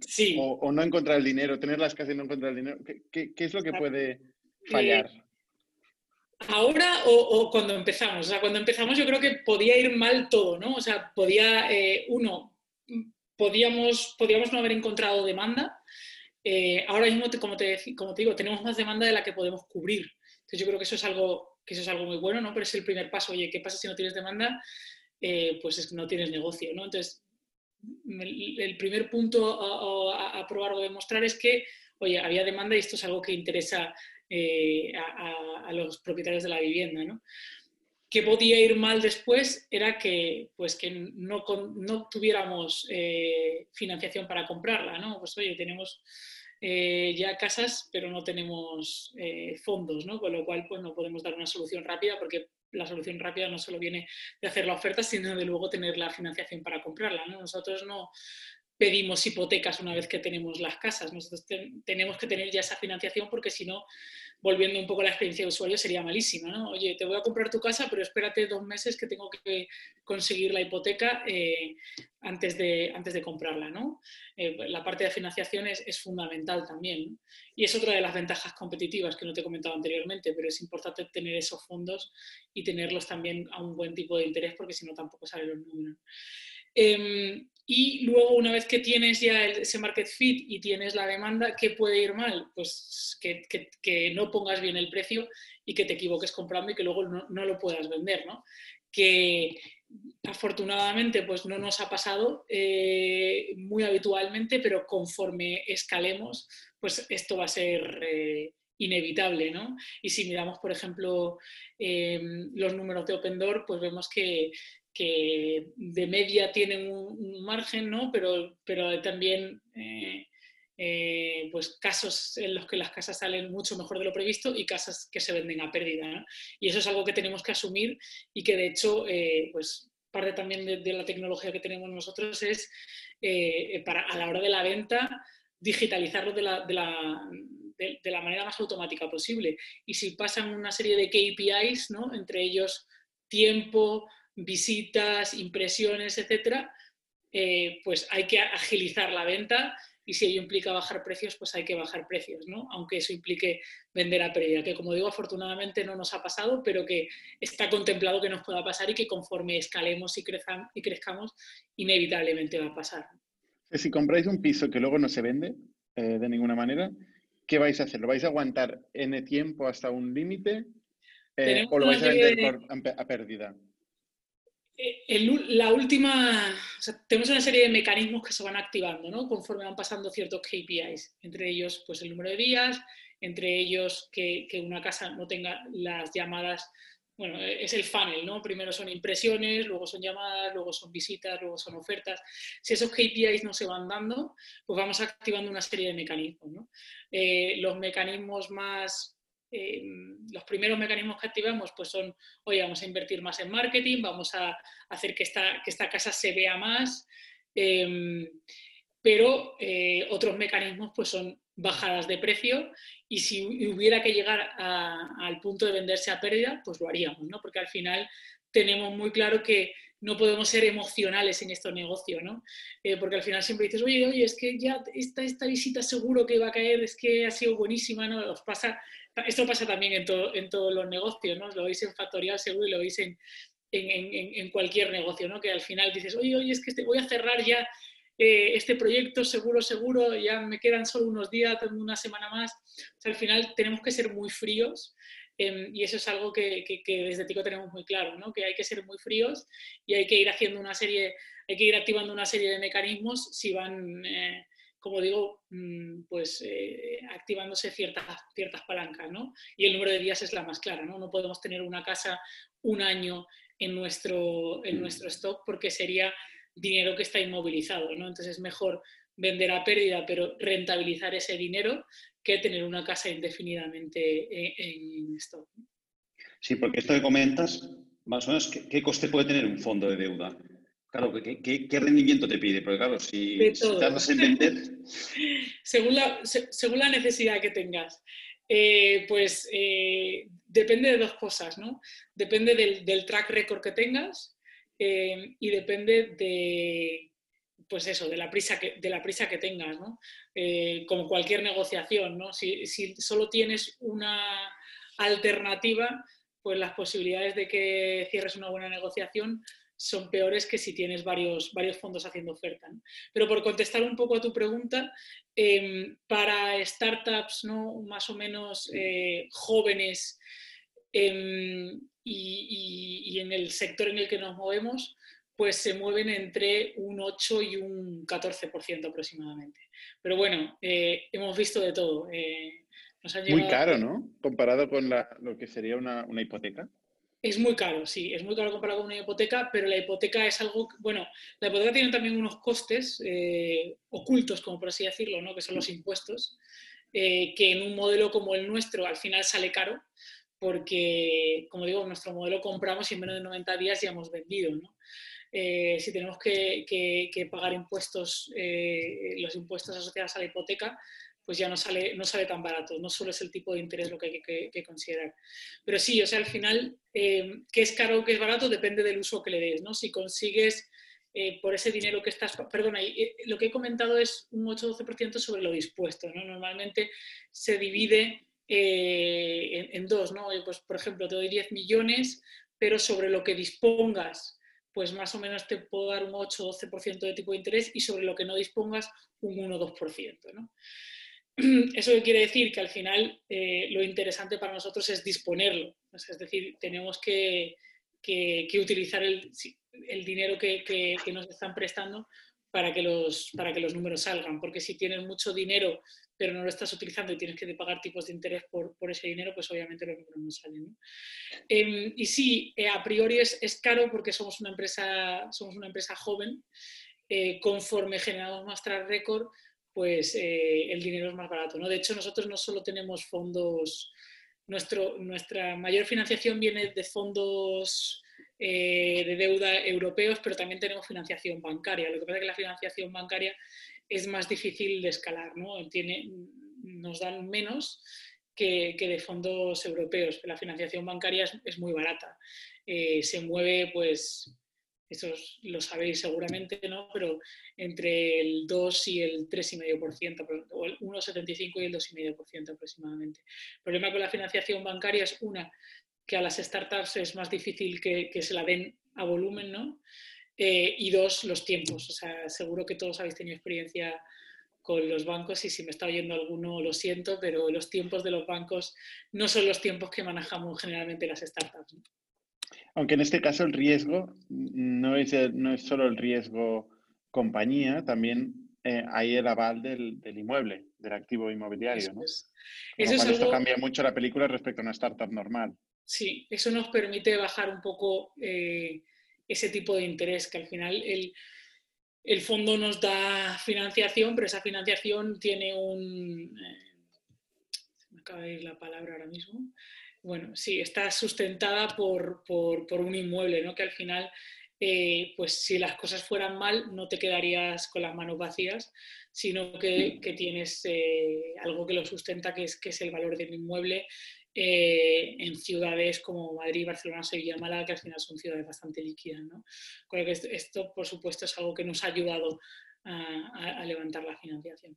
D: Sí.
B: O, no encontrar el dinero, tener las casas y no encontrar el dinero. ¿Qué, qué, es lo que puede fallar? Eh,
D: ahora o, cuando empezamos. O sea, cuando empezamos yo creo que podía ir mal todo, ¿no? O sea, podía, uno, podíamos, podíamos no haber encontrado demanda eh, ahora mismo, como te, digo, tenemos más demanda de la que podemos cubrir. Entonces yo creo que eso es algo, que es algo muy bueno, ¿no? Pero es el primer paso. Oye, ¿qué pasa si no tienes demanda? Eh, pues es que no tienes negocio, ¿no? Entonces, el, primer punto a, probar o demostrar es que, oye, había demanda y esto es algo que interesa eh, a, los propietarios de la vivienda, ¿no? Que podía ir mal después era que, pues, que no, no tuviéramos financiación para comprarla, ¿no? Pues oye, tenemos eh, ya casas, pero no tenemos eh, fondos, ¿no? Con lo cual, pues no podemos dar una solución rápida porque la solución rápida no solo viene de hacer la oferta, sino de luego tener la financiación para comprarla. Nosotros no pedimos hipotecas una vez que tenemos las casas, nosotros tenemos que tener ya esa financiación porque si no volviendo un poco a la experiencia de usuario, sería malísima, ¿no? Oye, te voy a comprar tu casa, pero espérate dos meses que tengo que conseguir la hipoteca eh, antes, de, antes de comprarla, ¿no? Eh, la parte de financiación es, fundamental también, Y es otra de las ventajas competitivas que no te he comentado anteriormente, pero es importante tener esos fondos y tenerlos también a un buen tipo de interés, porque si no tampoco salen los números. Em, y luego, una vez que tienes ya ese market fit y tienes la demanda, ¿qué puede ir mal? Pues que, no pongas bien el precio y que te equivoques comprando y que luego no, lo puedas vender, ¿no? Que afortunadamente pues no nos ha pasado eh, muy habitualmente, pero conforme escalemos, pues esto va a ser eh, inevitable, ¿no? Y si miramos, por ejemplo, em, los números de Open Door, pues vemos que que de media tienen un, margen, ¿no? pero, pero también eh, eh, pues casos en los que las casas salen mucho mejor de lo previsto y casas que se venden a pérdida. Y eso es algo que tenemos que asumir y que de hecho, eh, pues parte también de, la tecnología que tenemos nosotros es para a la hora de la venta digitalizarlo de la, de la, de la manera más automática posible. Y si pasan una serie de KPIs, ¿no? entre ellos tiempo, visitas, impresiones, etcétera, eh, pues hay que agilizar la venta y si ello implica bajar precios, pues hay que bajar precios, ¿no? Aunque eso implique vender a pérdida, que como digo, afortunadamente no nos ha pasado, pero que está contemplado que nos pueda pasar y que conforme escalemos y, y crezcamos, inevitablemente va a pasar.
B: Si compráis un piso que luego no se vende eh, de ninguna manera, ¿qué vais a hacer? ¿Lo vais a aguantar N tiempo hasta un límite? Eh, ¿O lo vais a vender a pérdida?
D: Eh, la última, tenemos una serie de mecanismos que se van activando ¿no? conforme van pasando ciertos KPIs, entre ellos pues, el número de días, entre ellos que, una casa no tenga las llamadas, bueno, es el funnel, ¿no? Primero son impresiones, luego son llamadas, luego son visitas, luego son ofertas. Si esos KPIs no se van dando, pues vamos activando una serie de mecanismos. Eh, los mecanismos más Em, los primeros mecanismos que activamos pues son, oye, vamos a invertir más en marketing, vamos a hacer que esta, que esta casa se vea más, em, pero eh, otros mecanismos pues son bajadas de precio y si hubiera que llegar al punto de venderse a pérdida, pues lo haríamos, ¿no? Porque al final tenemos muy claro que no podemos ser emocionales en estos negocios, ¿no? Eh, porque al final siempre dices, oye, oye, es que ya esta, esta visita seguro que va a caer, es que ha sido buenísima, ¿no? Esto pasa también en, en todos los negocios, ¿no? Lo veis en Factorial seguro y lo veis en, en, cualquier negocio, ¿no? Que al final dices, oye, oye, es que este, voy a cerrar ya eh, este proyecto seguro, seguro, ya me quedan solo unos días, una semana más. al final tenemos que ser muy fríos em, y eso es algo que, que, desde Tico tenemos muy claro, ¿no? Que hay que ser muy fríos y hay que ir haciendo una serie, hay que ir activando una serie de mecanismos si van... Eh, como digo, mm, pues eh, activándose ciertas, ciertas palancas, ¿no? Y el número de días es la más clara, ¿no? No podemos tener una casa un año en nuestro, en nuestro stock porque sería dinero que está inmovilizado, ¿no? Entonces es mejor vender a pérdida pero rentabilizar ese dinero que tener una casa indefinidamente eh, en, stock.
C: Sí, porque esto que comentas, más o menos, ¿qué coste puede tener un fondo de deuda? Claro, ¿qué, rendimiento te pide? Porque claro, si, tardas en vender...
D: según, la, según la necesidad que tengas. Eh, pues eh, depende de dos cosas, ¿no? Depende del, track record que tengas eh, y depende de, pues eso, de la prisa que, de la prisa que tengas, ¿no? como cualquier negociación, ¿no? Si, si, solo tienes una alternativa, pues las posibilidades de que cierres una buena negociación son peores que si tienes varios, varios fondos haciendo oferta. Pero por contestar un poco a tu pregunta, em, para startups ¿no? más o menos eh, jóvenes em, y, en el sector en el que nos movemos, pues se mueven entre un 8 y un 14% aproximadamente. Pero bueno, eh, hemos visto de todo. Eh,
B: Muy caro, ¿no? Comparado con lo que sería una, una hipoteca.
D: Es muy caro, sí, es muy caro comparado con una hipoteca, pero la hipoteca es algo, bueno, la hipoteca tiene también unos costes eh, ocultos, como por así decirlo, ¿no? que son los impuestos, eh, que en un modelo como el nuestro al final sale caro, porque, como digo, nuestro modelo compramos y en menos de 90 días ya hemos vendido. ¿no? Eh, si tenemos que, pagar impuestos, eh, los impuestos asociados a la hipoteca, pues ya no sale, no sale tan barato. No solo es el tipo de interés lo que hay que, considerar. Pero sí, o sea, al final, eh, qué es caro o qué es barato depende del uso que le des. ¿no? Si consigues por ese dinero que estás... Perdona, lo que he comentado es un 8-12% sobre lo dispuesto. ¿no? Normalmente se divide en, dos. ¿no? Pues, por ejemplo, te doy 10 millones, pero sobre lo que dispongas pues más o menos te puedo dar un 8-12% de tipo de interés y sobre lo que no dispongas un 1-2%. ¿no? ¿Eso quiere decir? Que al final eh, lo interesante para nosotros es disponerlo. Es decir, tenemos que, utilizar el, dinero que, nos están prestando para que, los, para que los números salgan. Porque si tienes mucho dinero pero no lo estás utilizando y tienes que pagar tipos de interés por, ese dinero, pues obviamente los números no salen. Em, y sí, eh, a priori es, es, caro porque somos una empresa, somos una empresa joven. Eh, conforme generamos más track record, pues eh, el dinero es más barato. ¿no? De hecho, nosotros no solo tenemos fondos, nuestro, nuestra mayor financiación viene de fondos de deuda europeos, pero también tenemos financiación bancaria. Lo que pasa es que la financiación bancaria es más difícil de escalar, ¿no? Tiene, nos dan menos que, de fondos europeos. La financiación bancaria es, muy barata. Eh, se mueve, pues, eso lo sabéis seguramente, ¿no? Pero entre el 2 y el 3,5%, o el 1,75 y el 2,5% aproximadamente. El problema con la financiación bancaria es una, que a las startups es más difícil que, que se la den a volumen, ¿no? Eh, y dos, los tiempos. O sea, seguro que todos habéis tenido experiencia con los bancos y si me está oyendo alguno lo siento, pero los tiempos de los bancos no son los tiempos que manejamos generalmente las startups.
B: Aunque en este caso el riesgo no es, no es solo el riesgo compañía, también eh, hay el aval del, inmueble, del activo inmobiliario. ¿no? Eso, Esto cambia mucho la película respecto a una startup normal.
D: Sí, eso nos permite bajar un poco eh, ese tipo de interés, que al final el, fondo nos da financiación, pero esa financiación tiene un... Eh, se me acaba de ir la palabra ahora mismo. Bueno, sí, está sustentada por, un inmueble, ¿no? que al final, eh, pues si las cosas fueran mal, no te quedarías con las manos vacías, sino que, tienes eh, algo que lo sustenta, que es, que es el valor del inmueble eh, en ciudades como Madrid, Barcelona, Sevilla, Málaga, que al final son ciudades bastante líquidas. ¿no? Con que esto, por supuesto, es algo que nos ha ayudado a, levantar la financiación.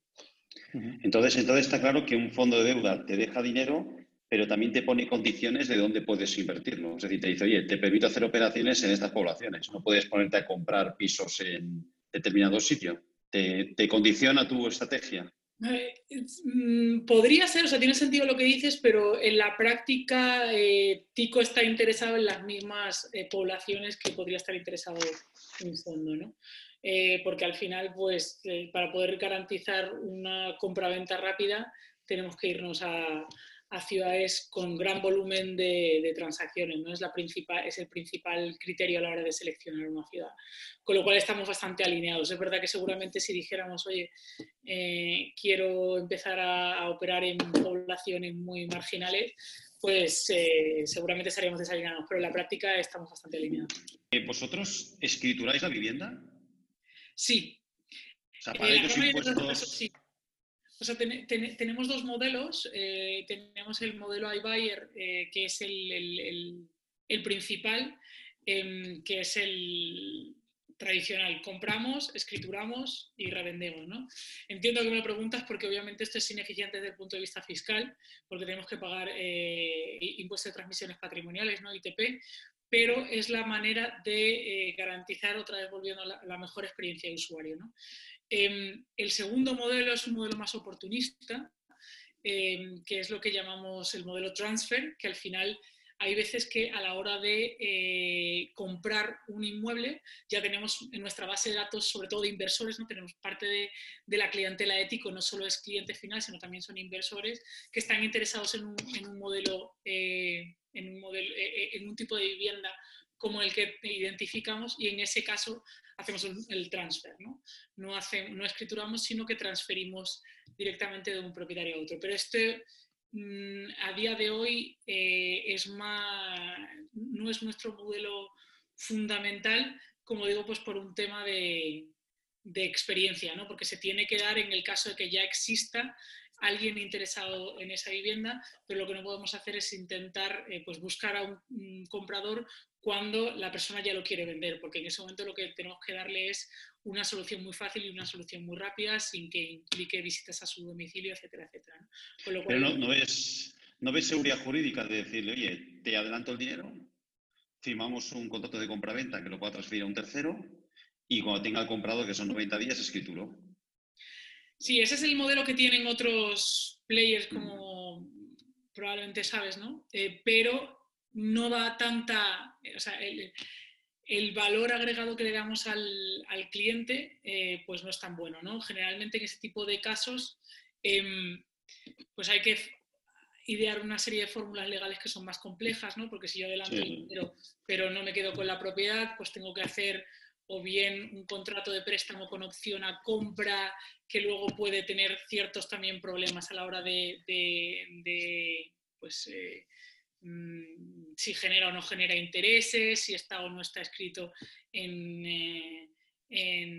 C: Entonces, entonces está claro que un fondo de deuda te deja dinero, pero también te pone condiciones de dónde puedes invertirlo. Es decir, te dice, oye, te permito hacer operaciones en estas poblaciones. No puedes ponerte a comprar pisos en determinado sitio. Te condiciona tu estrategia.
D: Eh, mm, podría ser, o sea, tiene sentido lo que dices, pero en la práctica eh, Tico está interesado en las mismas eh, poblaciones que podría estar interesado en fondo, ¿no? porque al final, pues, para poder garantizar una compra-venta rápida, tenemos que irnos a, a ciudades con gran volumen de, transacciones, ¿no? Es, la principal, es el principal criterio a la hora de seleccionar una ciudad. Con lo cual estamos bastante alineados. Es verdad que seguramente si dijéramos, oye, eh, quiero empezar a, operar en poblaciones muy marginales, pues eh, seguramente estaríamos desalineados, pero en la práctica estamos bastante alineados.
C: Eh, ¿Vosotros escrituráis la vivienda?
D: Sí.
C: O sea, para impuestos...
D: sí. O sea, tenemos dos modelos. Eh, tenemos el modelo iBuyer, eh, que es el, principal, em, que es el tradicional. Compramos, escrituramos y revendemos. ¿no? Entiendo que me lo preguntas porque obviamente esto es ineficiente desde el punto de vista fiscal, porque tenemos que pagar eh, impuestos de transmisiones patrimoniales, ¿no? ITP, pero es la manera de garantizar, otra vez volviendo a la, la, mejor experiencia de usuario. ¿no? Em, el segundo modelo es un modelo más oportunista, em, que es lo que llamamos el modelo transfer, que al final hay veces que a la hora de eh, comprar un inmueble ya tenemos en nuestra base de datos, sobre todo de inversores, ¿no? tenemos parte de, la clientela ético, no solo es cliente final, sino también son inversores que están interesados en un, modelo, eh, en, un modelo eh, en un tipo de vivienda como el que identificamos y en ese caso hacemos el transfer, ¿no? No, no escrituramos, sino que transferimos directamente de un propietario a otro. Pero este, mm, a día de hoy eh, es más, no es nuestro modelo fundamental, como digo, pues por un tema de, de experiencia, ¿no? porque se tiene que dar en el caso de que ya exista alguien interesado en esa vivienda, pero lo que no podemos hacer es intentar eh, pues buscar a un, comprador cuando la persona ya lo quiere vender, porque en ese momento lo que tenemos que darle es una solución muy fácil y una solución muy rápida sin que implique visitas a su domicilio, etcétera, etcétera.
C: Pero no, no, ves, no ves seguridad jurídica de decirle, oye, te adelanto el dinero, firmamos un contrato de compraventa que lo pueda transferir a un tercero y cuando tenga el comprado, que son 90 días, escrituro.
D: Sí, ese es el modelo que tienen otros players, como probablemente sabes, ¿no? Eh, pero no da tanta, o sea, el, valor agregado que le damos al, cliente, eh, pues no es tan bueno, ¿no? Generalmente en ese tipo de casos, em, pues hay que idear una serie de fórmulas legales que son más complejas, ¿no? Porque si yo adelanto el dinero, pero no me quedo con la propiedad, pues tengo que hacer o bien un contrato de préstamo con opción a compra que luego puede tener ciertos también problemas a la hora de, pues, eh, mm, si genera o no genera intereses, si está o no está escrito en, eh, eh,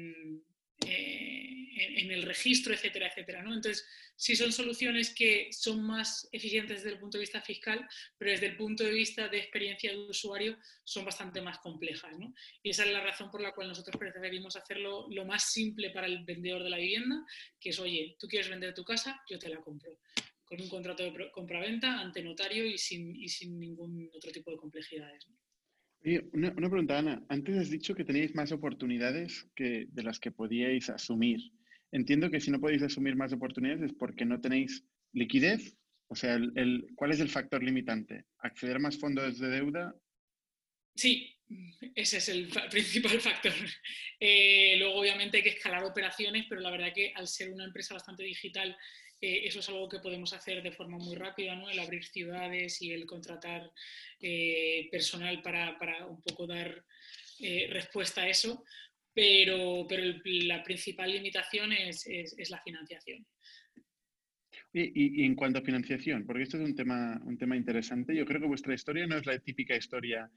D: el registro, etcétera, etcétera. Entonces, sí son soluciones que son más eficientes desde el punto de vista fiscal, pero desde el punto de vista de experiencia de usuario son bastante más complejas. Y esa es la razón por la cual nosotros preferimos hacerlo lo más simple para el vendedor de la vivienda, que es, oye, tú quieres vender tu casa, yo te la compro con un contrato de compraventa ante notario y sin, y sin ningún otro tipo de complejidades.
B: una, pregunta, Ana. Antes has dicho que teníais más oportunidades que, de las que podíais asumir. Entiendo que si no podéis asumir más oportunidades es porque no tenéis liquidez. O sea, el, ¿cuál es el factor limitante? ¿Acceder a más fondos de deuda?
D: Sí, ese es el principal factor. Eh, luego, obviamente, hay que escalar operaciones, pero la verdad que al ser una empresa bastante digital, eh, eso es algo que podemos hacer de forma muy rápida, ¿no? El abrir ciudades y el contratar eh, personal para, para, un poco dar respuesta a eso pero, pero la principal limitación es, es, la financiación.
B: Y, en cuanto a financiación, porque esto es un tema, un tema interesante, yo creo que vuestra historia no es la típica historia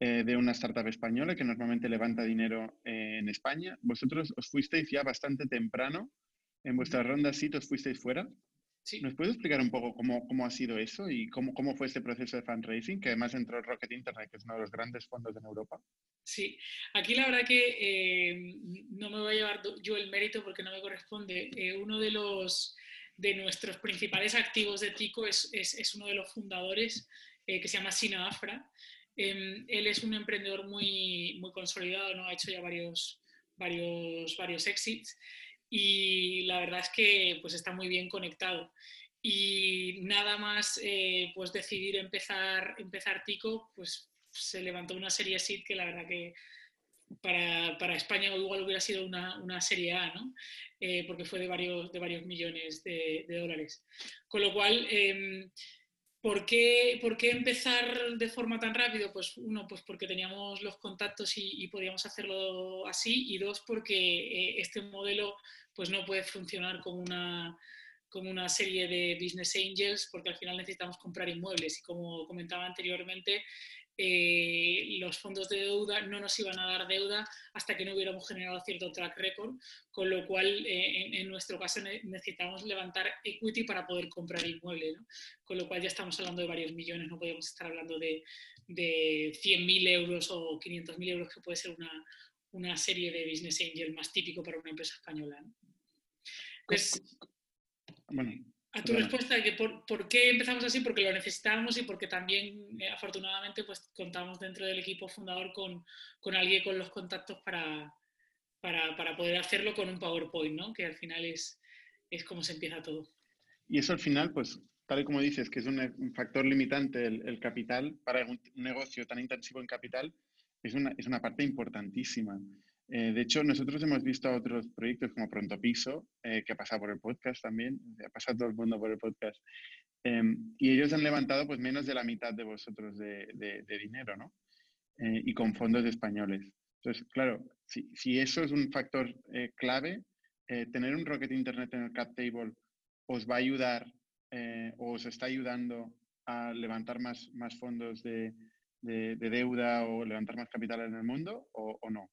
B: eh, de una startup española que normalmente levanta dinero eh, en España. Vosotros os fuisteis ya bastante temprano en vuestra ronda sí os fuisteis fuera. Sí. ¿Nos puedes explicar un poco cómo, cómo ha sido eso y cómo, cómo, fue este proceso de fundraising? Que además entró Rocket Internet, que es uno de los grandes fondos en Europa.
D: Sí, aquí la verdad que eh, no me voy a llevar yo el mérito porque no me corresponde. Eh, uno de los de nuestros principales activos de Tico es, es, uno de los fundadores eh, que se llama Sina Afra. Em, él es un emprendedor muy, muy consolidado, ¿no? ha hecho ya varios, varios, varios exits y la verdad es que pues, está muy bien conectado. Y nada más pues decidir empezar, empezar Tico, pues se levantó una serie SID que la verdad que para, para España igual hubiera sido una, una serie A, ¿no? Eh, porque fue de varios, de varios millones de, de dólares. Con lo cual, eh, ¿por, qué, ¿por, qué, empezar de forma tan rápido? Pues uno, pues porque teníamos los contactos y, podíamos hacerlo así, y dos, porque eh, este modelo pues no puede funcionar como una, como una serie de business angels, porque al final necesitamos comprar inmuebles y como comentaba anteriormente, eh, los fondos de deuda no nos iban a dar deuda hasta que no hubiéramos generado cierto track record, con lo cual eh, en, nuestro caso necesitamos levantar equity para poder comprar inmueble, ¿no? con lo cual ya estamos hablando de varios millones, no podemos estar hablando de, de 100.000 euros o 500.000 euros, que puede ser una, una, serie de business angel más típico para una empresa española. Pues, bueno, a tu respuesta de que por, qué empezamos así, porque lo necesitábamos y porque también eh, afortunadamente pues contamos dentro del equipo fundador con, con alguien con los contactos para, para, para, poder hacerlo con un PowerPoint, ¿no? que al final es, es como se empieza todo.
B: Y eso al final, pues tal y como dices, que es un, factor limitante el, el, capital para un negocio tan intensivo en capital, es una, es una parte importantísima. Eh, de hecho, nosotros hemos visto otros proyectos como Pronto Piso, eh, que ha pasado por el podcast también, ha pasado todo el mundo por el podcast, em, y ellos han levantado pues menos de la mitad de vosotros de, de, dinero, ¿no? Eh, y con fondos españoles. Entonces, claro, si, si eso es un factor clave, tener un Rocket Internet en el cap table os va a ayudar o os está ayudando a levantar más, más fondos de, deuda o levantar más capital en el mundo o no?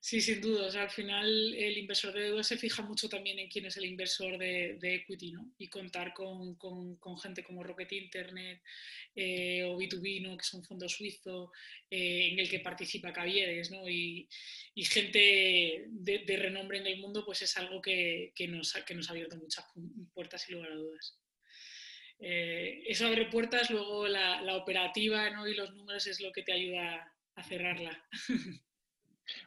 D: Sí, sin duda. al final el inversor de deuda se fija mucho también en quién es el inversor de, equity, ¿no? Y contar con, gente como Rocket Internet eh, o B2B, Que es un fondo suizo eh, en el que participa Caviedes, ¿no? Y, gente de, renombre en el mundo, pues es algo que, nos, ha, que nos ha abierto muchas puertas sin lugar a dudas. Eh, eso abre puertas, luego la, la operativa ¿no? y los números es lo que te ayuda a cerrarla.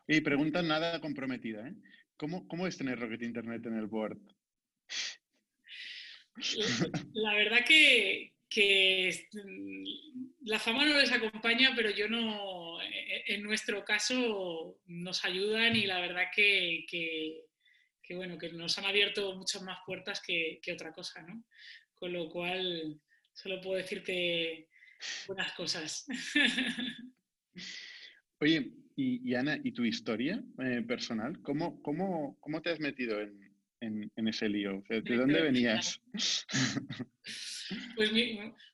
B: Y pregunta nada comprometida, ¿eh? ¿Cómo, ¿Cómo, es tener Rocket Internet en el board?
D: La verdad que, la fama no les acompaña, pero yo no, e, en nuestro caso nos ayudan y la verdad que, bueno, que nos han abierto muchas más puertas que, otra cosa, ¿no? Con lo cual, solo puedo decirte buenas cosas.
B: Oye, y, Ana, ¿y tu historia eh, personal? ¿Cómo, cómo, cómo, te has metido en, en, ese lío? ¿De dónde venías?
D: Pues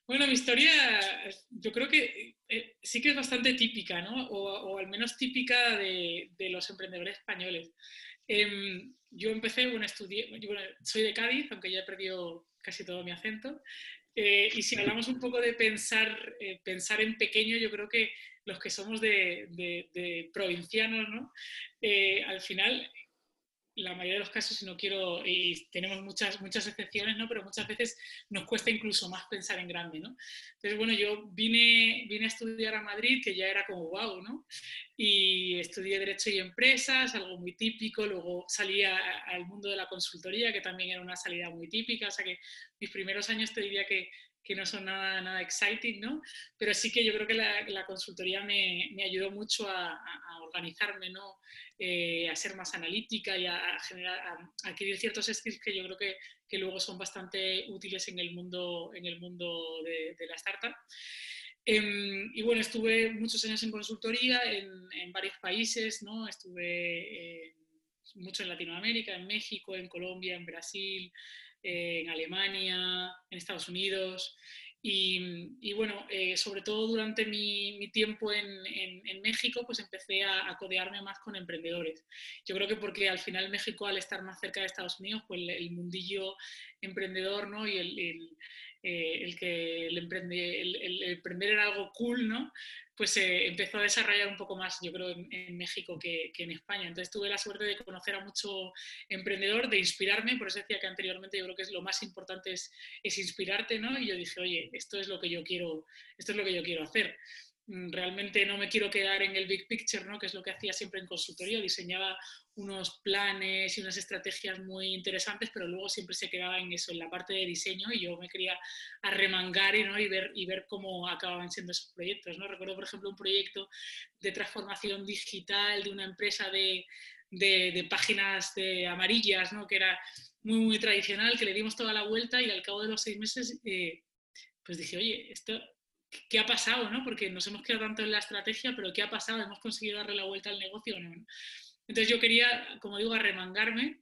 D: bueno, mi historia yo creo que eh, sí que es bastante típica, ¿no? O, al menos típica de, de los emprendedores españoles. Em, yo empecé, bueno, estudié, bueno, soy de Cádiz, aunque ya he perdido casi todo mi acento. Eh, y si hablamos un poco de pensar, pensar en pequeño, yo creo que los que somos de, provincianos, ¿no? Eh, al final, la mayoría de los casos, si no quiero, y tenemos muchas, muchas excepciones, ¿no? Pero muchas veces nos cuesta incluso más pensar en grande, ¿no? Entonces, bueno, yo vine, vine a estudiar a Madrid, que ya era como wow, ¿no? Y estudié Derecho y Empresas, algo muy típico, luego salí al mundo de la consultoría, que también era una salida muy típica, o sea que mis primeros años te diría que que no son nada, nada exciting, ¿no? Pero sí que yo creo que la, consultoría me, me, ayudó mucho a, organizarme, ¿no? Eh, a ser más analítica y a, generar, a adquirir ciertos skills que yo creo que, que, luego son bastante útiles en el mundo, en el mundo de, la startup. Em, y bueno, estuve muchos años en consultoría en, en varios países, ¿no? Estuve mucho en Latinoamérica, en México, en Colombia, en Brasil, en Alemania, en Estados Unidos. Y, bueno, eh, sobre todo durante mi, tiempo en, México, pues empecé a, codearme más con emprendedores. Yo creo que porque al final México, al estar más cerca de Estados Unidos, pues el, mundillo emprendedor ¿no? y el, eh, el que el, emprende, el, emprender era algo cool, ¿no? Pues se empezó a desarrollar un poco más, yo creo, en, México que, en España. Entonces tuve la suerte de conocer a mucho emprendedor, de inspirarme, por eso decía que anteriormente yo creo que es lo más importante es, es inspirarte, ¿no? Y yo dije, oye, esto es lo que yo quiero, esto es lo que yo quiero hacer. Mm, realmente no me quiero quedar en el big picture, ¿no? que es lo que hacía siempre en consultoría, diseñaba unos planes y unas estrategias muy interesantes, pero luego siempre se quedaba en eso, en la parte de diseño, y yo me quería arremangar y, ¿no? y, ver, y ver cómo acababan siendo esos proyectos. ¿no? Recuerdo, por ejemplo, un proyecto de transformación digital de una empresa de, de, páginas de amarillas, ¿no? que era muy, muy tradicional, que le dimos toda la vuelta y al cabo de los seis meses, eh, pues dije, oye, esto qué ha pasado, ¿no? Porque nos hemos quedado tanto en la estrategia, pero ¿qué ha pasado? ¿Hemos conseguido darle la vuelta al negocio o no? Entonces yo quería, como digo, arremangarme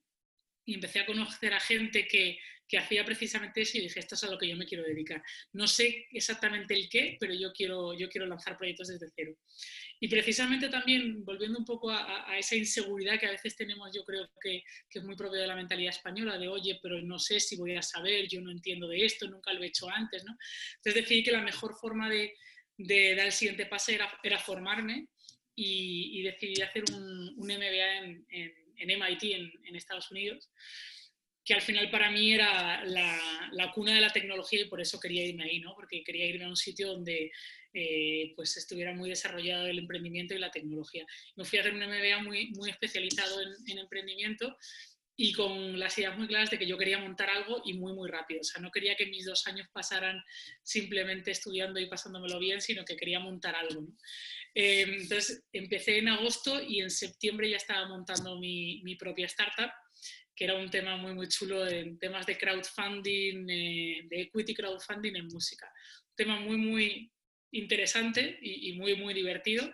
D: y empecé a conocer a gente que, que hacía precisamente eso y dije, esto es a lo que yo me quiero dedicar. No sé exactamente el qué, pero yo quiero, yo quiero lanzar proyectos desde cero. Y precisamente también, volviendo un poco a, esa inseguridad que a veces tenemos, yo creo que, que, es muy propia de la mentalidad española, de, oye, pero no sé si voy a saber, yo no entiendo de esto, nunca lo he hecho antes, ¿no? Entonces decidí que la mejor forma de, de dar el siguiente paso era, era formarme y, y, decidí hacer un, un MBA en, en, en MIT en, en Estados Unidos que al final para mí era la, la, cuna de la tecnología y por eso quería irme ahí, ¿no? porque quería irme a un sitio donde eh, pues estuviera muy desarrollado el emprendimiento y la tecnología. Me fui a hacer un MBA muy, muy especializado en, en, emprendimiento y con las ideas muy claras de que yo quería montar algo y muy, muy rápido. O sea, no quería que mis dos años pasaran simplemente estudiando y pasándomelo bien, sino que quería montar algo. Eh, entonces, empecé en agosto y en septiembre ya estaba montando mi, mi propia startup que era un tema muy, muy chulo en temas de crowdfunding, eh, de equity crowdfunding en música. Un tema muy, muy interesante y, muy, muy divertido,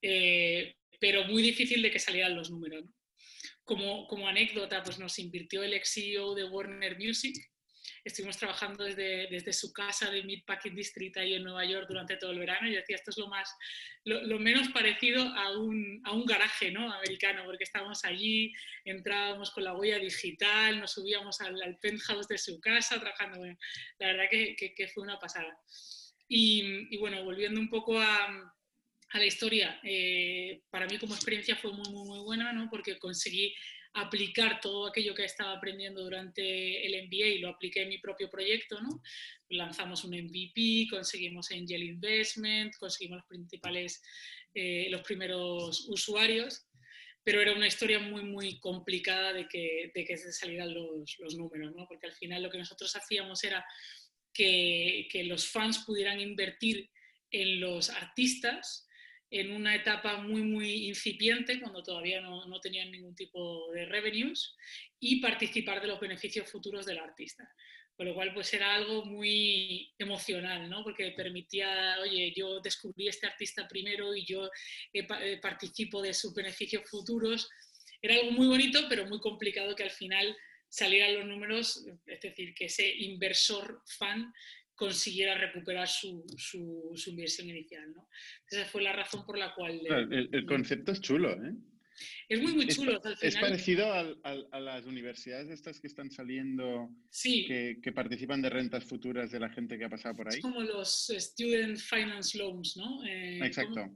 D: eh, pero muy difícil de que salieran los números. Como, como anécdota, pues nos invirtió el ex CEO de Warner Music, estuvimos trabajando desde, desde su casa de Meatpacking District ahí en Nueva York durante todo el verano y decía, esto es lo, más, lo, menos parecido a un, a un, garaje ¿no? americano, porque estábamos allí, entrábamos con la huella digital, nos subíamos al, penthouse de su casa trabajando. la verdad que, que, fue una pasada. Y, y, bueno, volviendo un poco a, a la historia, eh, para mí como experiencia fue muy, muy, muy buena, ¿no? porque conseguí aplicar todo aquello que estaba aprendiendo durante el MBA y lo apliqué en mi propio proyecto, ¿no? Lanzamos un MVP, conseguimos Angel Investment, conseguimos los principales, eh, los primeros usuarios, pero era una historia muy, muy complicada de que, de que se salieran los, los números, ¿no? Porque al final lo que nosotros hacíamos era que, que los fans pudieran invertir en los artistas, en una etapa muy, muy incipiente, cuando todavía no, no, tenían ningún tipo de revenues, y participar de los beneficios futuros del artista. Con lo cual, pues era algo muy emocional, ¿no? Porque permitía, oye, yo descubrí este artista primero y yo eh, eh, participo de sus beneficios futuros. Era algo muy bonito, pero muy complicado que al final salieran los números, es decir, que ese inversor fan consiguiera recuperar su, su, su inversión inicial. ¿no? Esa fue la razón por la cual...
B: el, el, concepto es chulo, ¿eh?
D: Es muy, muy chulo.
B: Es, al final... es parecido a, a, a, las universidades estas que están saliendo,
D: sí.
B: que, que, participan de rentas futuras de la gente que ha pasado por ahí.
D: Es como los Student Finance Loans, ¿no?
B: Eh, Exacto.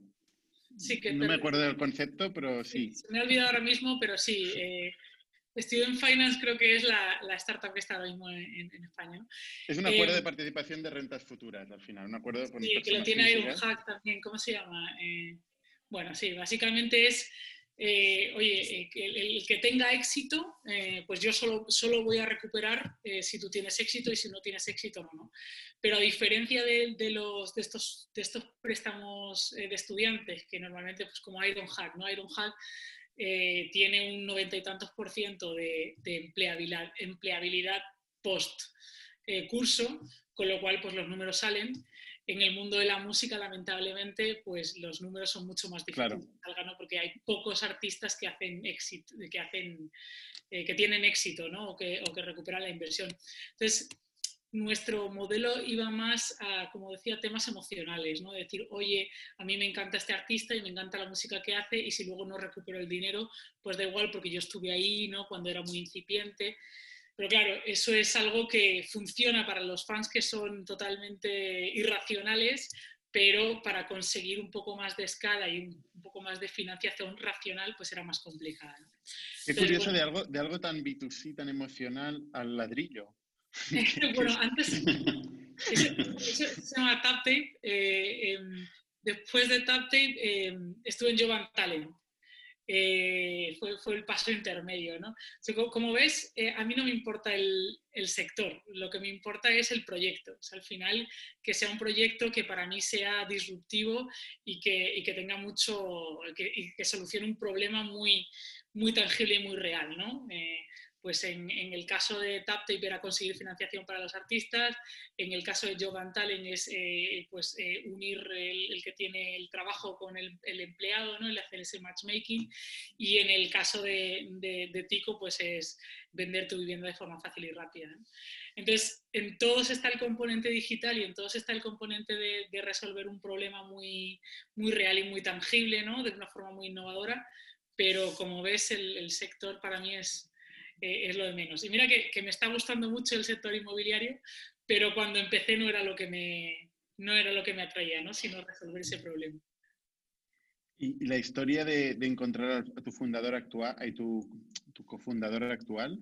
D: Sí, que
B: no me acuerdo del concepto, pero sí.
D: Se me ha olvidado ahora mismo, pero sí. Eh, Student Finance creo que es la, la, startup que está ahora mismo en, en España. ¿no?
B: Es un acuerdo eh, de participación de rentas futuras, al final, un acuerdo con
D: Sí, que lo tiene ahí un hack también, ¿cómo se llama? Eh, bueno, sí, básicamente es, eh, oye, el, el, que tenga éxito, eh, pues yo solo, solo voy a recuperar eh, si tú tienes éxito y si no tienes éxito no, ¿no? Pero a diferencia de, de los, de, estos, de estos préstamos de estudiantes, que normalmente, pues como Ironhack, ¿no? Ironhack eh, tiene un noventa y tantos por ciento de, de empleabilidad, empleabilidad post eh, curso, con lo cual pues los números salen. En el mundo de la música, lamentablemente, pues los números son mucho más difíciles
B: claro.
D: salgan, ¿no? porque hay pocos artistas que hacen éxito, que hacen, eh, que tienen éxito, ¿no? O que, o que recuperan la inversión. Entonces, nuestro modelo iba más a, como decía, temas emocionales, ¿no? Decir, oye, a mí me encanta este artista y me encanta la música que hace y si luego no recupero el dinero, pues da igual porque yo estuve ahí, ¿no? Cuando era muy incipiente. Pero claro, eso es algo que funciona para los fans que son totalmente irracionales, pero para conseguir un poco más de escala y un poco más de financiación racional, pues era más complicada. ¿no?
B: Qué curioso bueno, de, algo, de algo tan B2C, tan emocional, al ladrillo.
D: bueno, antes eso, eso, se llama Tap Tape. Eh, eh, después de Tap Tape eh, estuve en Jovan Talent. Eh, fue, fue, el paso intermedio. ¿no? O sea, como, como, ves, a mí no me importa el, el, sector, lo que me importa es el proyecto. O sea, al final, que sea un proyecto que para mí sea disruptivo y que, y que tenga mucho, que, y que solucione un problema muy, muy tangible y muy real. ¿no? Pues en, en, el caso de TapTape era conseguir financiación para los artistas, en el caso de Jogan Talent es eh, pues, eh, unir el, el, que tiene el trabajo con el, el, empleado, ¿no? el hacer ese matchmaking, y en el caso de, de, de, Tico pues es vender tu vivienda de forma fácil y rápida. ¿no? Entonces, en todos está el componente digital y en todos está el componente de, de resolver un problema muy, muy real y muy tangible, ¿no? de una forma muy innovadora, pero como ves, el, el sector para mí es eh, es lo de menos. Y mira que, que, me está gustando mucho el sector inmobiliario, pero cuando empecé no era lo que me, no era lo que me atraía, ¿no? sino resolver ese problema.
B: ¿Y, la historia de, de, encontrar a tu fundador actual, y tu, tu cofundador actual,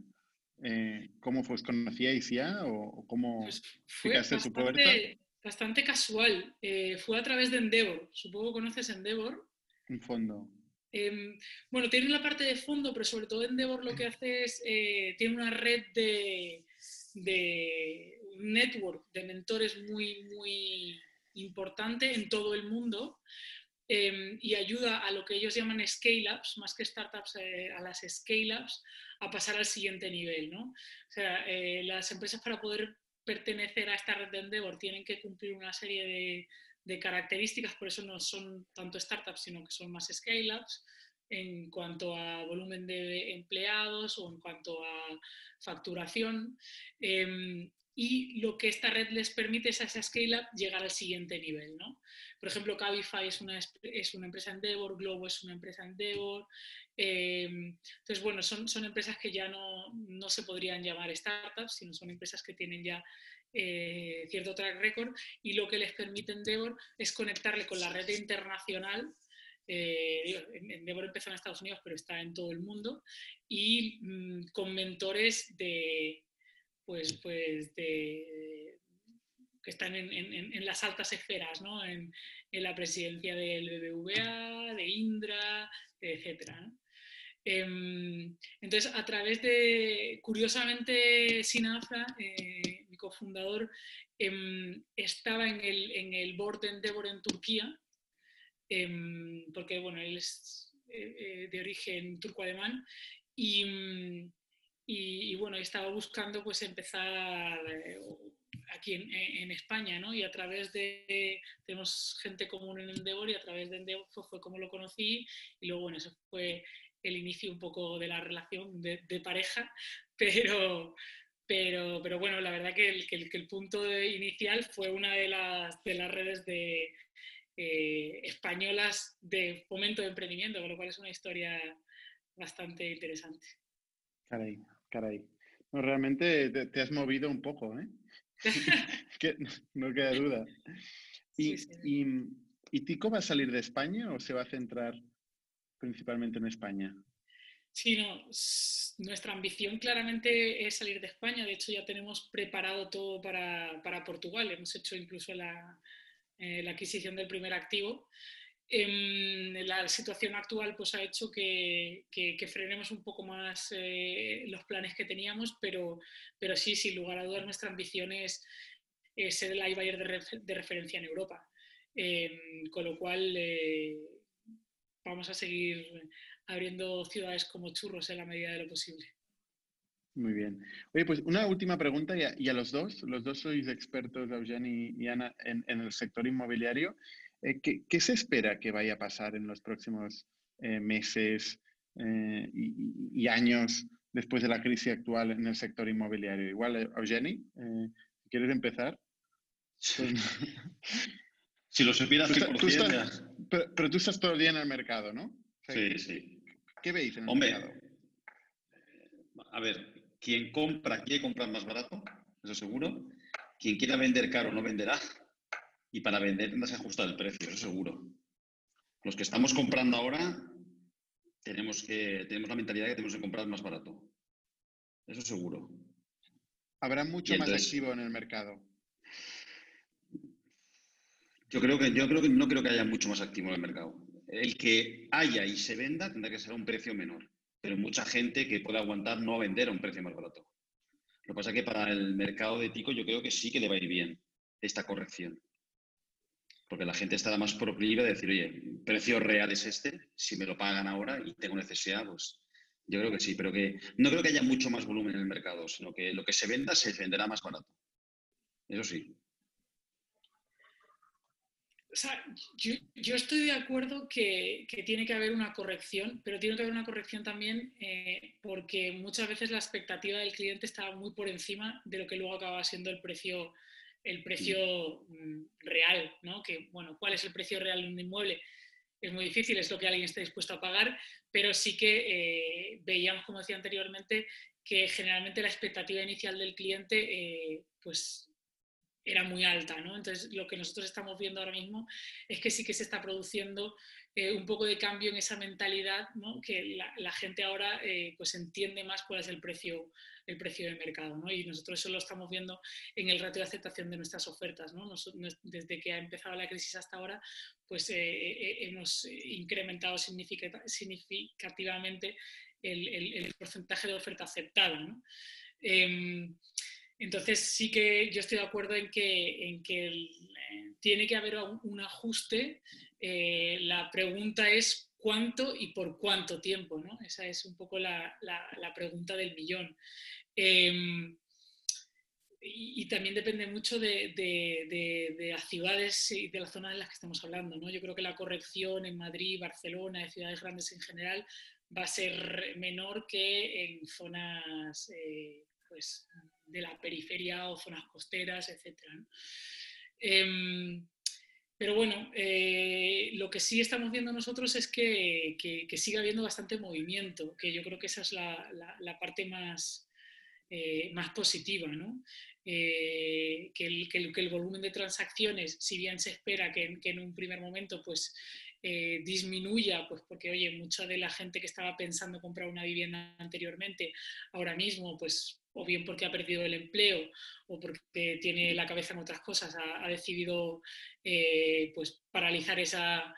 B: eh, ¿cómo fue? ¿Conocíais ya o, cómo
D: pues fue bastante, bastante, casual. Eh, fue a través de Endeavor. Supongo que conoces Endeavor.
B: Un fondo.
D: Eh, bueno, tiene la parte de fondo, pero sobre todo Endeavor lo que hace es, eh, tiene una red de, de network de mentores muy, muy importante en todo el mundo eh, y ayuda a lo que ellos llaman scale-ups, más que startups, eh, a las scale-ups, a pasar al siguiente nivel. ¿no? O sea, eh, las empresas para poder pertenecer a esta red de Endeavor tienen que cumplir una serie de, de características, por eso no son tanto startups, sino que son más scale-ups en cuanto a volumen de empleados o en cuanto a facturación. Eh, y lo que esta red les permite es a esa scale-up llegar al siguiente nivel. ¿no? Por ejemplo, Cabify es una, es una empresa Endeavor, Globo es una empresa Endeavor. Eh, entonces, bueno, son, son empresas que ya no, no, se podrían llamar startups, sino son empresas que tienen ya eh, cierto track record y lo que les permite Endeavor es conectarle con la red internacional eh, empezó en Estados Unidos, pero está en todo el mundo, y mm, con mentores de, pues, pues de, que están en, las altas esferas, ¿no? en, la presidencia del BBVA, de Indra, etc. Em, entonces, a través de, curiosamente, Sinafra, eh, cofundador, em, estaba en el, en el board de Endeavor en Turquía, em, porque bueno, él es eh, eh, de origen turco-alemán, y, y, bueno, estaba buscando pues empezar eh, aquí en, España, ¿no? Y a través de, tenemos gente común en Endeavor y a través de Endeavor fue, como lo conocí y luego, bueno, eso fue el inicio un poco de la relación de, pareja, pero, pero, pero, bueno, la verdad que el, que el, punto inicial fue una de las, de las redes de, eh, españolas de fomento de emprendimiento, con lo cual es una historia bastante interesante.
B: Caray, caray. No, realmente te, has movido un poco, ¿eh? no queda duda. ¿Y, Y, Tico va a salir de España o se va a centrar principalmente en España?
D: Sí, no, nuestra ambición claramente es salir de España. De hecho, ya tenemos preparado todo para, Portugal. Hemos hecho incluso la, eh, la adquisición del primer activo. Em, la situación actual pues, ha hecho que, frenemos un poco más eh, los planes que teníamos, pero, pero sí, sin lugar a dudas, nuestra ambición es, ser el iBuyer de, de, referencia en Europa. Em, con lo cual, eh, vamos a seguir abriendo ciudades como churros en la medida de lo posible.
B: Muy bien. Oye, pues una última pregunta y a, los dos. Los dos sois expertos, Eugeni y Ana, en, en el sector inmobiliario. Eh, ¿qué, se espera que vaya a pasar en los próximos eh, meses eh, y, años después de la crisis actual en el sector inmobiliario? Igual, Eugeni, ¿quieres empezar?
C: si lo supieras,
B: tú, pero, tú estás todo el día en el mercado, ¿no?
C: sí, sí.
B: ¿Qué veis en el
C: Hombre,
B: mercado?
C: A ver, quien compra quiere comprar más barato, eso seguro. Quien quiera vender caro no venderá y para vender tendrás que ajustar el precio, eso seguro. Los que estamos comprando ahora tenemos, que, tenemos la mentalidad de que tenemos que comprar más barato. Eso seguro.
B: Habrá mucho más activo en el mercado.
C: Yo creo que, yo creo que no creo que haya mucho más activo en el mercado. El que haya y se venda tendrá que ser a un precio menor. Pero mucha gente que pueda aguantar no vender a un precio más barato. Lo que pasa es que para el mercado de Tico yo creo que sí que le va a ir bien esta corrección porque la gente estará más proclive a decir, oye, precio real es este, si me lo pagan ahora y tengo necesidad, pues yo creo que sí, pero que no creo que haya mucho más volumen en el mercado, sino que lo que se venda se venderá más barato. Eso sí.
D: Yo, estoy de acuerdo que, tiene que haber una corrección, pero tiene que haber una corrección también eh, porque muchas veces la expectativa del cliente está muy por encima de lo que luego acaba siendo el precio el precio mm, real, ¿no? Que, bueno, ¿cuál es el precio real de un inmueble? Es muy difícil, es lo que alguien está dispuesto a pagar, pero sí que eh, veíamos, como decía anteriormente, que generalmente la expectativa inicial del cliente, eh, pues era muy alta, ¿no? Entonces, lo que nosotros estamos viendo ahora mismo es que sí que se está produciendo eh, un poco de cambio en esa mentalidad, ¿no? Que la, gente ahora pues entiende más cuál es el precio el precio de mercado. ¿no? Y nosotros eso lo estamos viendo en el ratio de aceptación de nuestras ofertas. ¿no? desde que ha empezado la crisis hasta ahora, pues eh, eh, eh, hemos incrementado significativamente el, porcentaje de oferta aceptada. ¿no? Entonces sí que yo estoy de acuerdo en que, en que tiene que haber un, ajuste. la pregunta es cuánto y por cuánto tiempo, ¿no? Esa es un poco la, pregunta del millón. Em, y, también depende mucho de, las ciudades y de las zonas en las que estamos hablando, ¿no? Yo creo que la corrección en Madrid, Barcelona, de ciudades grandes en general, va a ser menor que en zonas eh, pues, la periferia o zonas costeras, etc. Em, pero bueno, eh, lo que sí estamos viendo nosotros es que, que, sigue habiendo bastante movimiento, que yo creo que esa es la, parte más, eh, más positiva, ¿no? Eh, que, el, que, el, volumen de transacciones, si bien se espera que, en un primer momento pues, disminuya, pues porque oye, mucha de la gente que estaba pensando comprar una vivienda anteriormente, ahora mismo pues o bien porque ha perdido el empleo o porque tiene la cabeza en otras cosas, ha, decidido eh, pues, paralizar esa,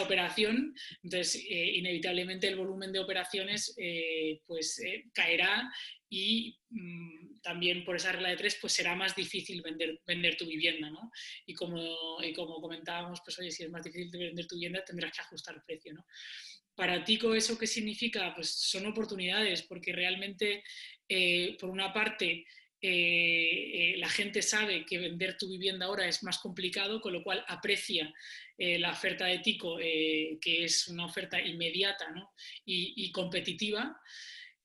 D: operación. Entonces, eh, inevitablemente el volumen de operaciones eh, pues, caerá y mm, también por esa regla de tres pues será más difícil vender, vender tu vivienda. ¿no? Y, como, como comentábamos, pues oye, si es más difícil vender tu vivienda tendrás que ajustar el precio. ¿no? Para ti, ¿eso qué significa? Pues son oportunidades, porque realmente eh, por una parte, eh, eh, la gente sabe que vender tu vivienda ahora es más complicado, con lo cual aprecia la oferta de Tico, que es una oferta inmediata y, competitiva.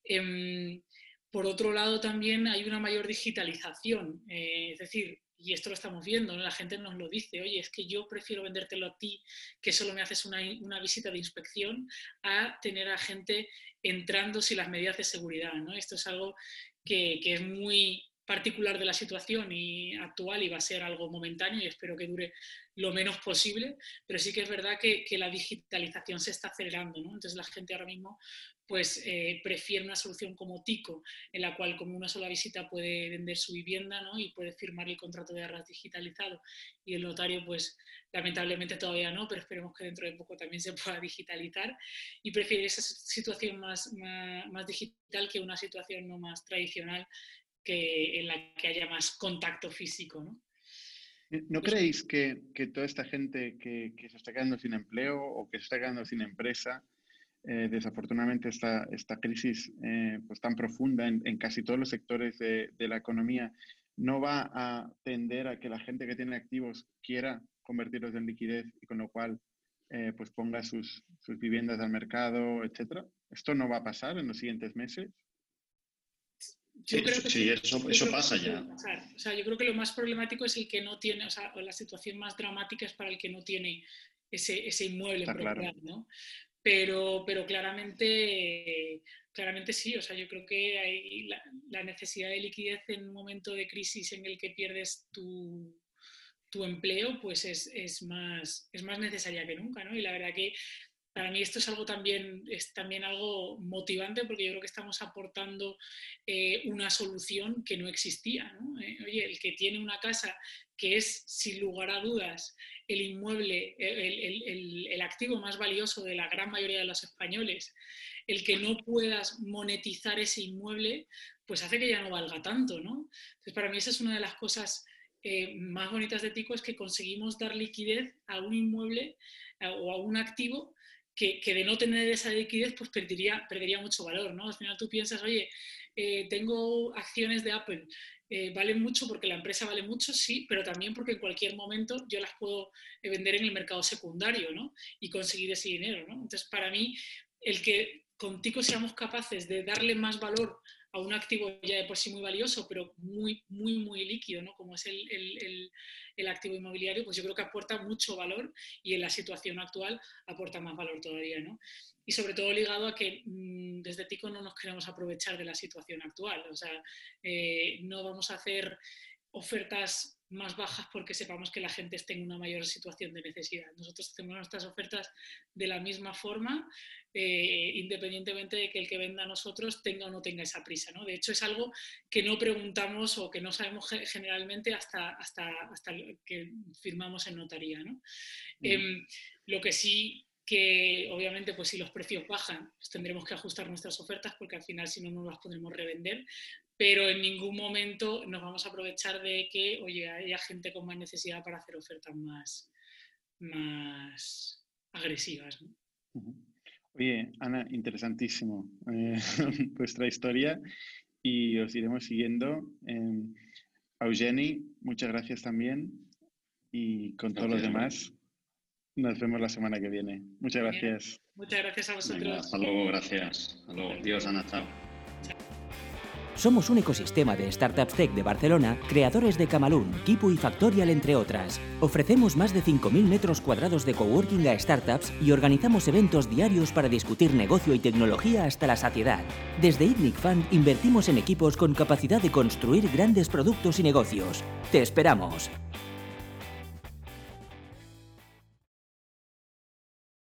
D: Em, por otro lado, también hay una mayor digitalización, es decir, y esto lo estamos viendo, la gente nos lo dice, oye, es que yo prefiero vendértelo a ti, que solo me haces una, una visita de inspección, a tener a gente entrando sin las medidas de seguridad. ¿no? Esto es algo que, que es muy particular de la situación y actual y va a ser algo momentáneo y espero que dure lo menos posible, pero sí que es verdad que, que la digitalización se está acelerando, ¿no? Entonces la gente ahora mismo pues eh, prefiere una solución como Tico, en la cual como una sola visita puede vender su vivienda ¿no? y puede firmar el contrato de arras digitalizado y el notario pues lamentablemente todavía no, pero esperemos que dentro de poco también se pueda digitalizar y prefiere esa situación más, más, digital que una situación no más tradicional que, en la que haya más contacto físico. ¿no?
B: ¿No creéis que, que, toda esta gente que, que se está quedando sin empleo o que se está quedando sin empresa, eh, desafortunadamente esta, esta crisis eh, pues tan profunda en, en, casi todos los sectores de, de, la economía no va a tender a que la gente que tiene activos quiera convertirlos en liquidez y con lo cual eh, pues ponga sus, sus, viviendas al mercado, etcétera. ¿Esto no va a pasar en los siguientes meses?
C: Yo creo que sí, eso, eso pasa ya.
D: O sea, yo creo que lo más problemático es el que no tiene, o sea, la situación más dramática es para el que no tiene ese, ese inmueble en propiedad, ¿no? Pero, pero claramente, claramente sí, o sea, yo creo que hay la, necesidad de liquidez en un momento de crisis en el que pierdes tu, tu empleo, pues es, es, más, es más necesaria que nunca, ¿no? Y la verdad que para mí esto es algo también, es también algo motivante porque yo creo que estamos aportando eh, una solución que no existía. ¿no? Eh, oye, el que tiene una casa que es, sin lugar a dudas, el inmueble, el, activo más valioso de la gran mayoría de los españoles, el que no puedas monetizar ese inmueble, pues hace que ya no valga tanto, ¿no? Entonces, para mí esa es una de las cosas eh, más bonitas de Tico, es que conseguimos dar liquidez a un inmueble eh, o a un activo que, de no tener esa liquidez, pues perdería, perdería mucho valor, ¿no? Al final tú piensas, oye, eh, tengo acciones de Apple, eh, valen mucho porque la empresa vale mucho, sí, pero también porque en cualquier momento yo las puedo eh, vender en el mercado secundario ¿no? y conseguir ese dinero. ¿no? Entonces, para mí, el que contigo seamos capaces de darle más valor a un activo ya de por sí muy valioso, pero muy, muy, muy líquido, ¿no? como es el, el, el, activo inmobiliario, pues yo creo que aporta mucho valor y en la situación actual aporta más valor todavía. ¿no? Y sobre todo ligado a que mm, desde Tico no nos queremos aprovechar de la situación actual. O sea, eh, no vamos a hacer ofertas más bajas porque sepamos que la gente esté en una mayor situación de necesidad. Nosotros hacemos nuestras ofertas de la misma forma, eh, independientemente de que el que venda a nosotros tenga o no tenga esa prisa. ¿no? De hecho, es algo que no preguntamos o que no sabemos generalmente hasta, hasta, hasta que firmamos en notaría. ¿no? Mm. Em, lo que sí que obviamente pues si los precios bajan, pues tendremos que ajustar nuestras ofertas porque al final si no no las podremos revender, pero en ningún momento nos vamos a aprovechar de que, oye, haya gente con más necesidad para hacer ofertas más, más agresivas.
B: Oye, Ana, interesantísimo eh, vuestra historia y os iremos siguiendo. Eh, Eugeni, muchas gracias también y con todos los demás. Nos vemos la semana que viene. Muchas gracias.
D: Muchas gracias a vosotros.
C: hasta luego, gracias. Hasta luego. Dios, Ana, chao.
A: Somos un ecosistema de startups tech de Barcelona, creadores de Camalún, Kipu y Factorial, entre otras. Ofrecemos más de 5.000 metros cuadrados de coworking a startups y organizamos eventos diarios para discutir negocio y tecnología hasta la saciedad. Desde ITNIC Fund invertimos en equipos con capacidad de construir grandes productos y negocios. ¡Te esperamos!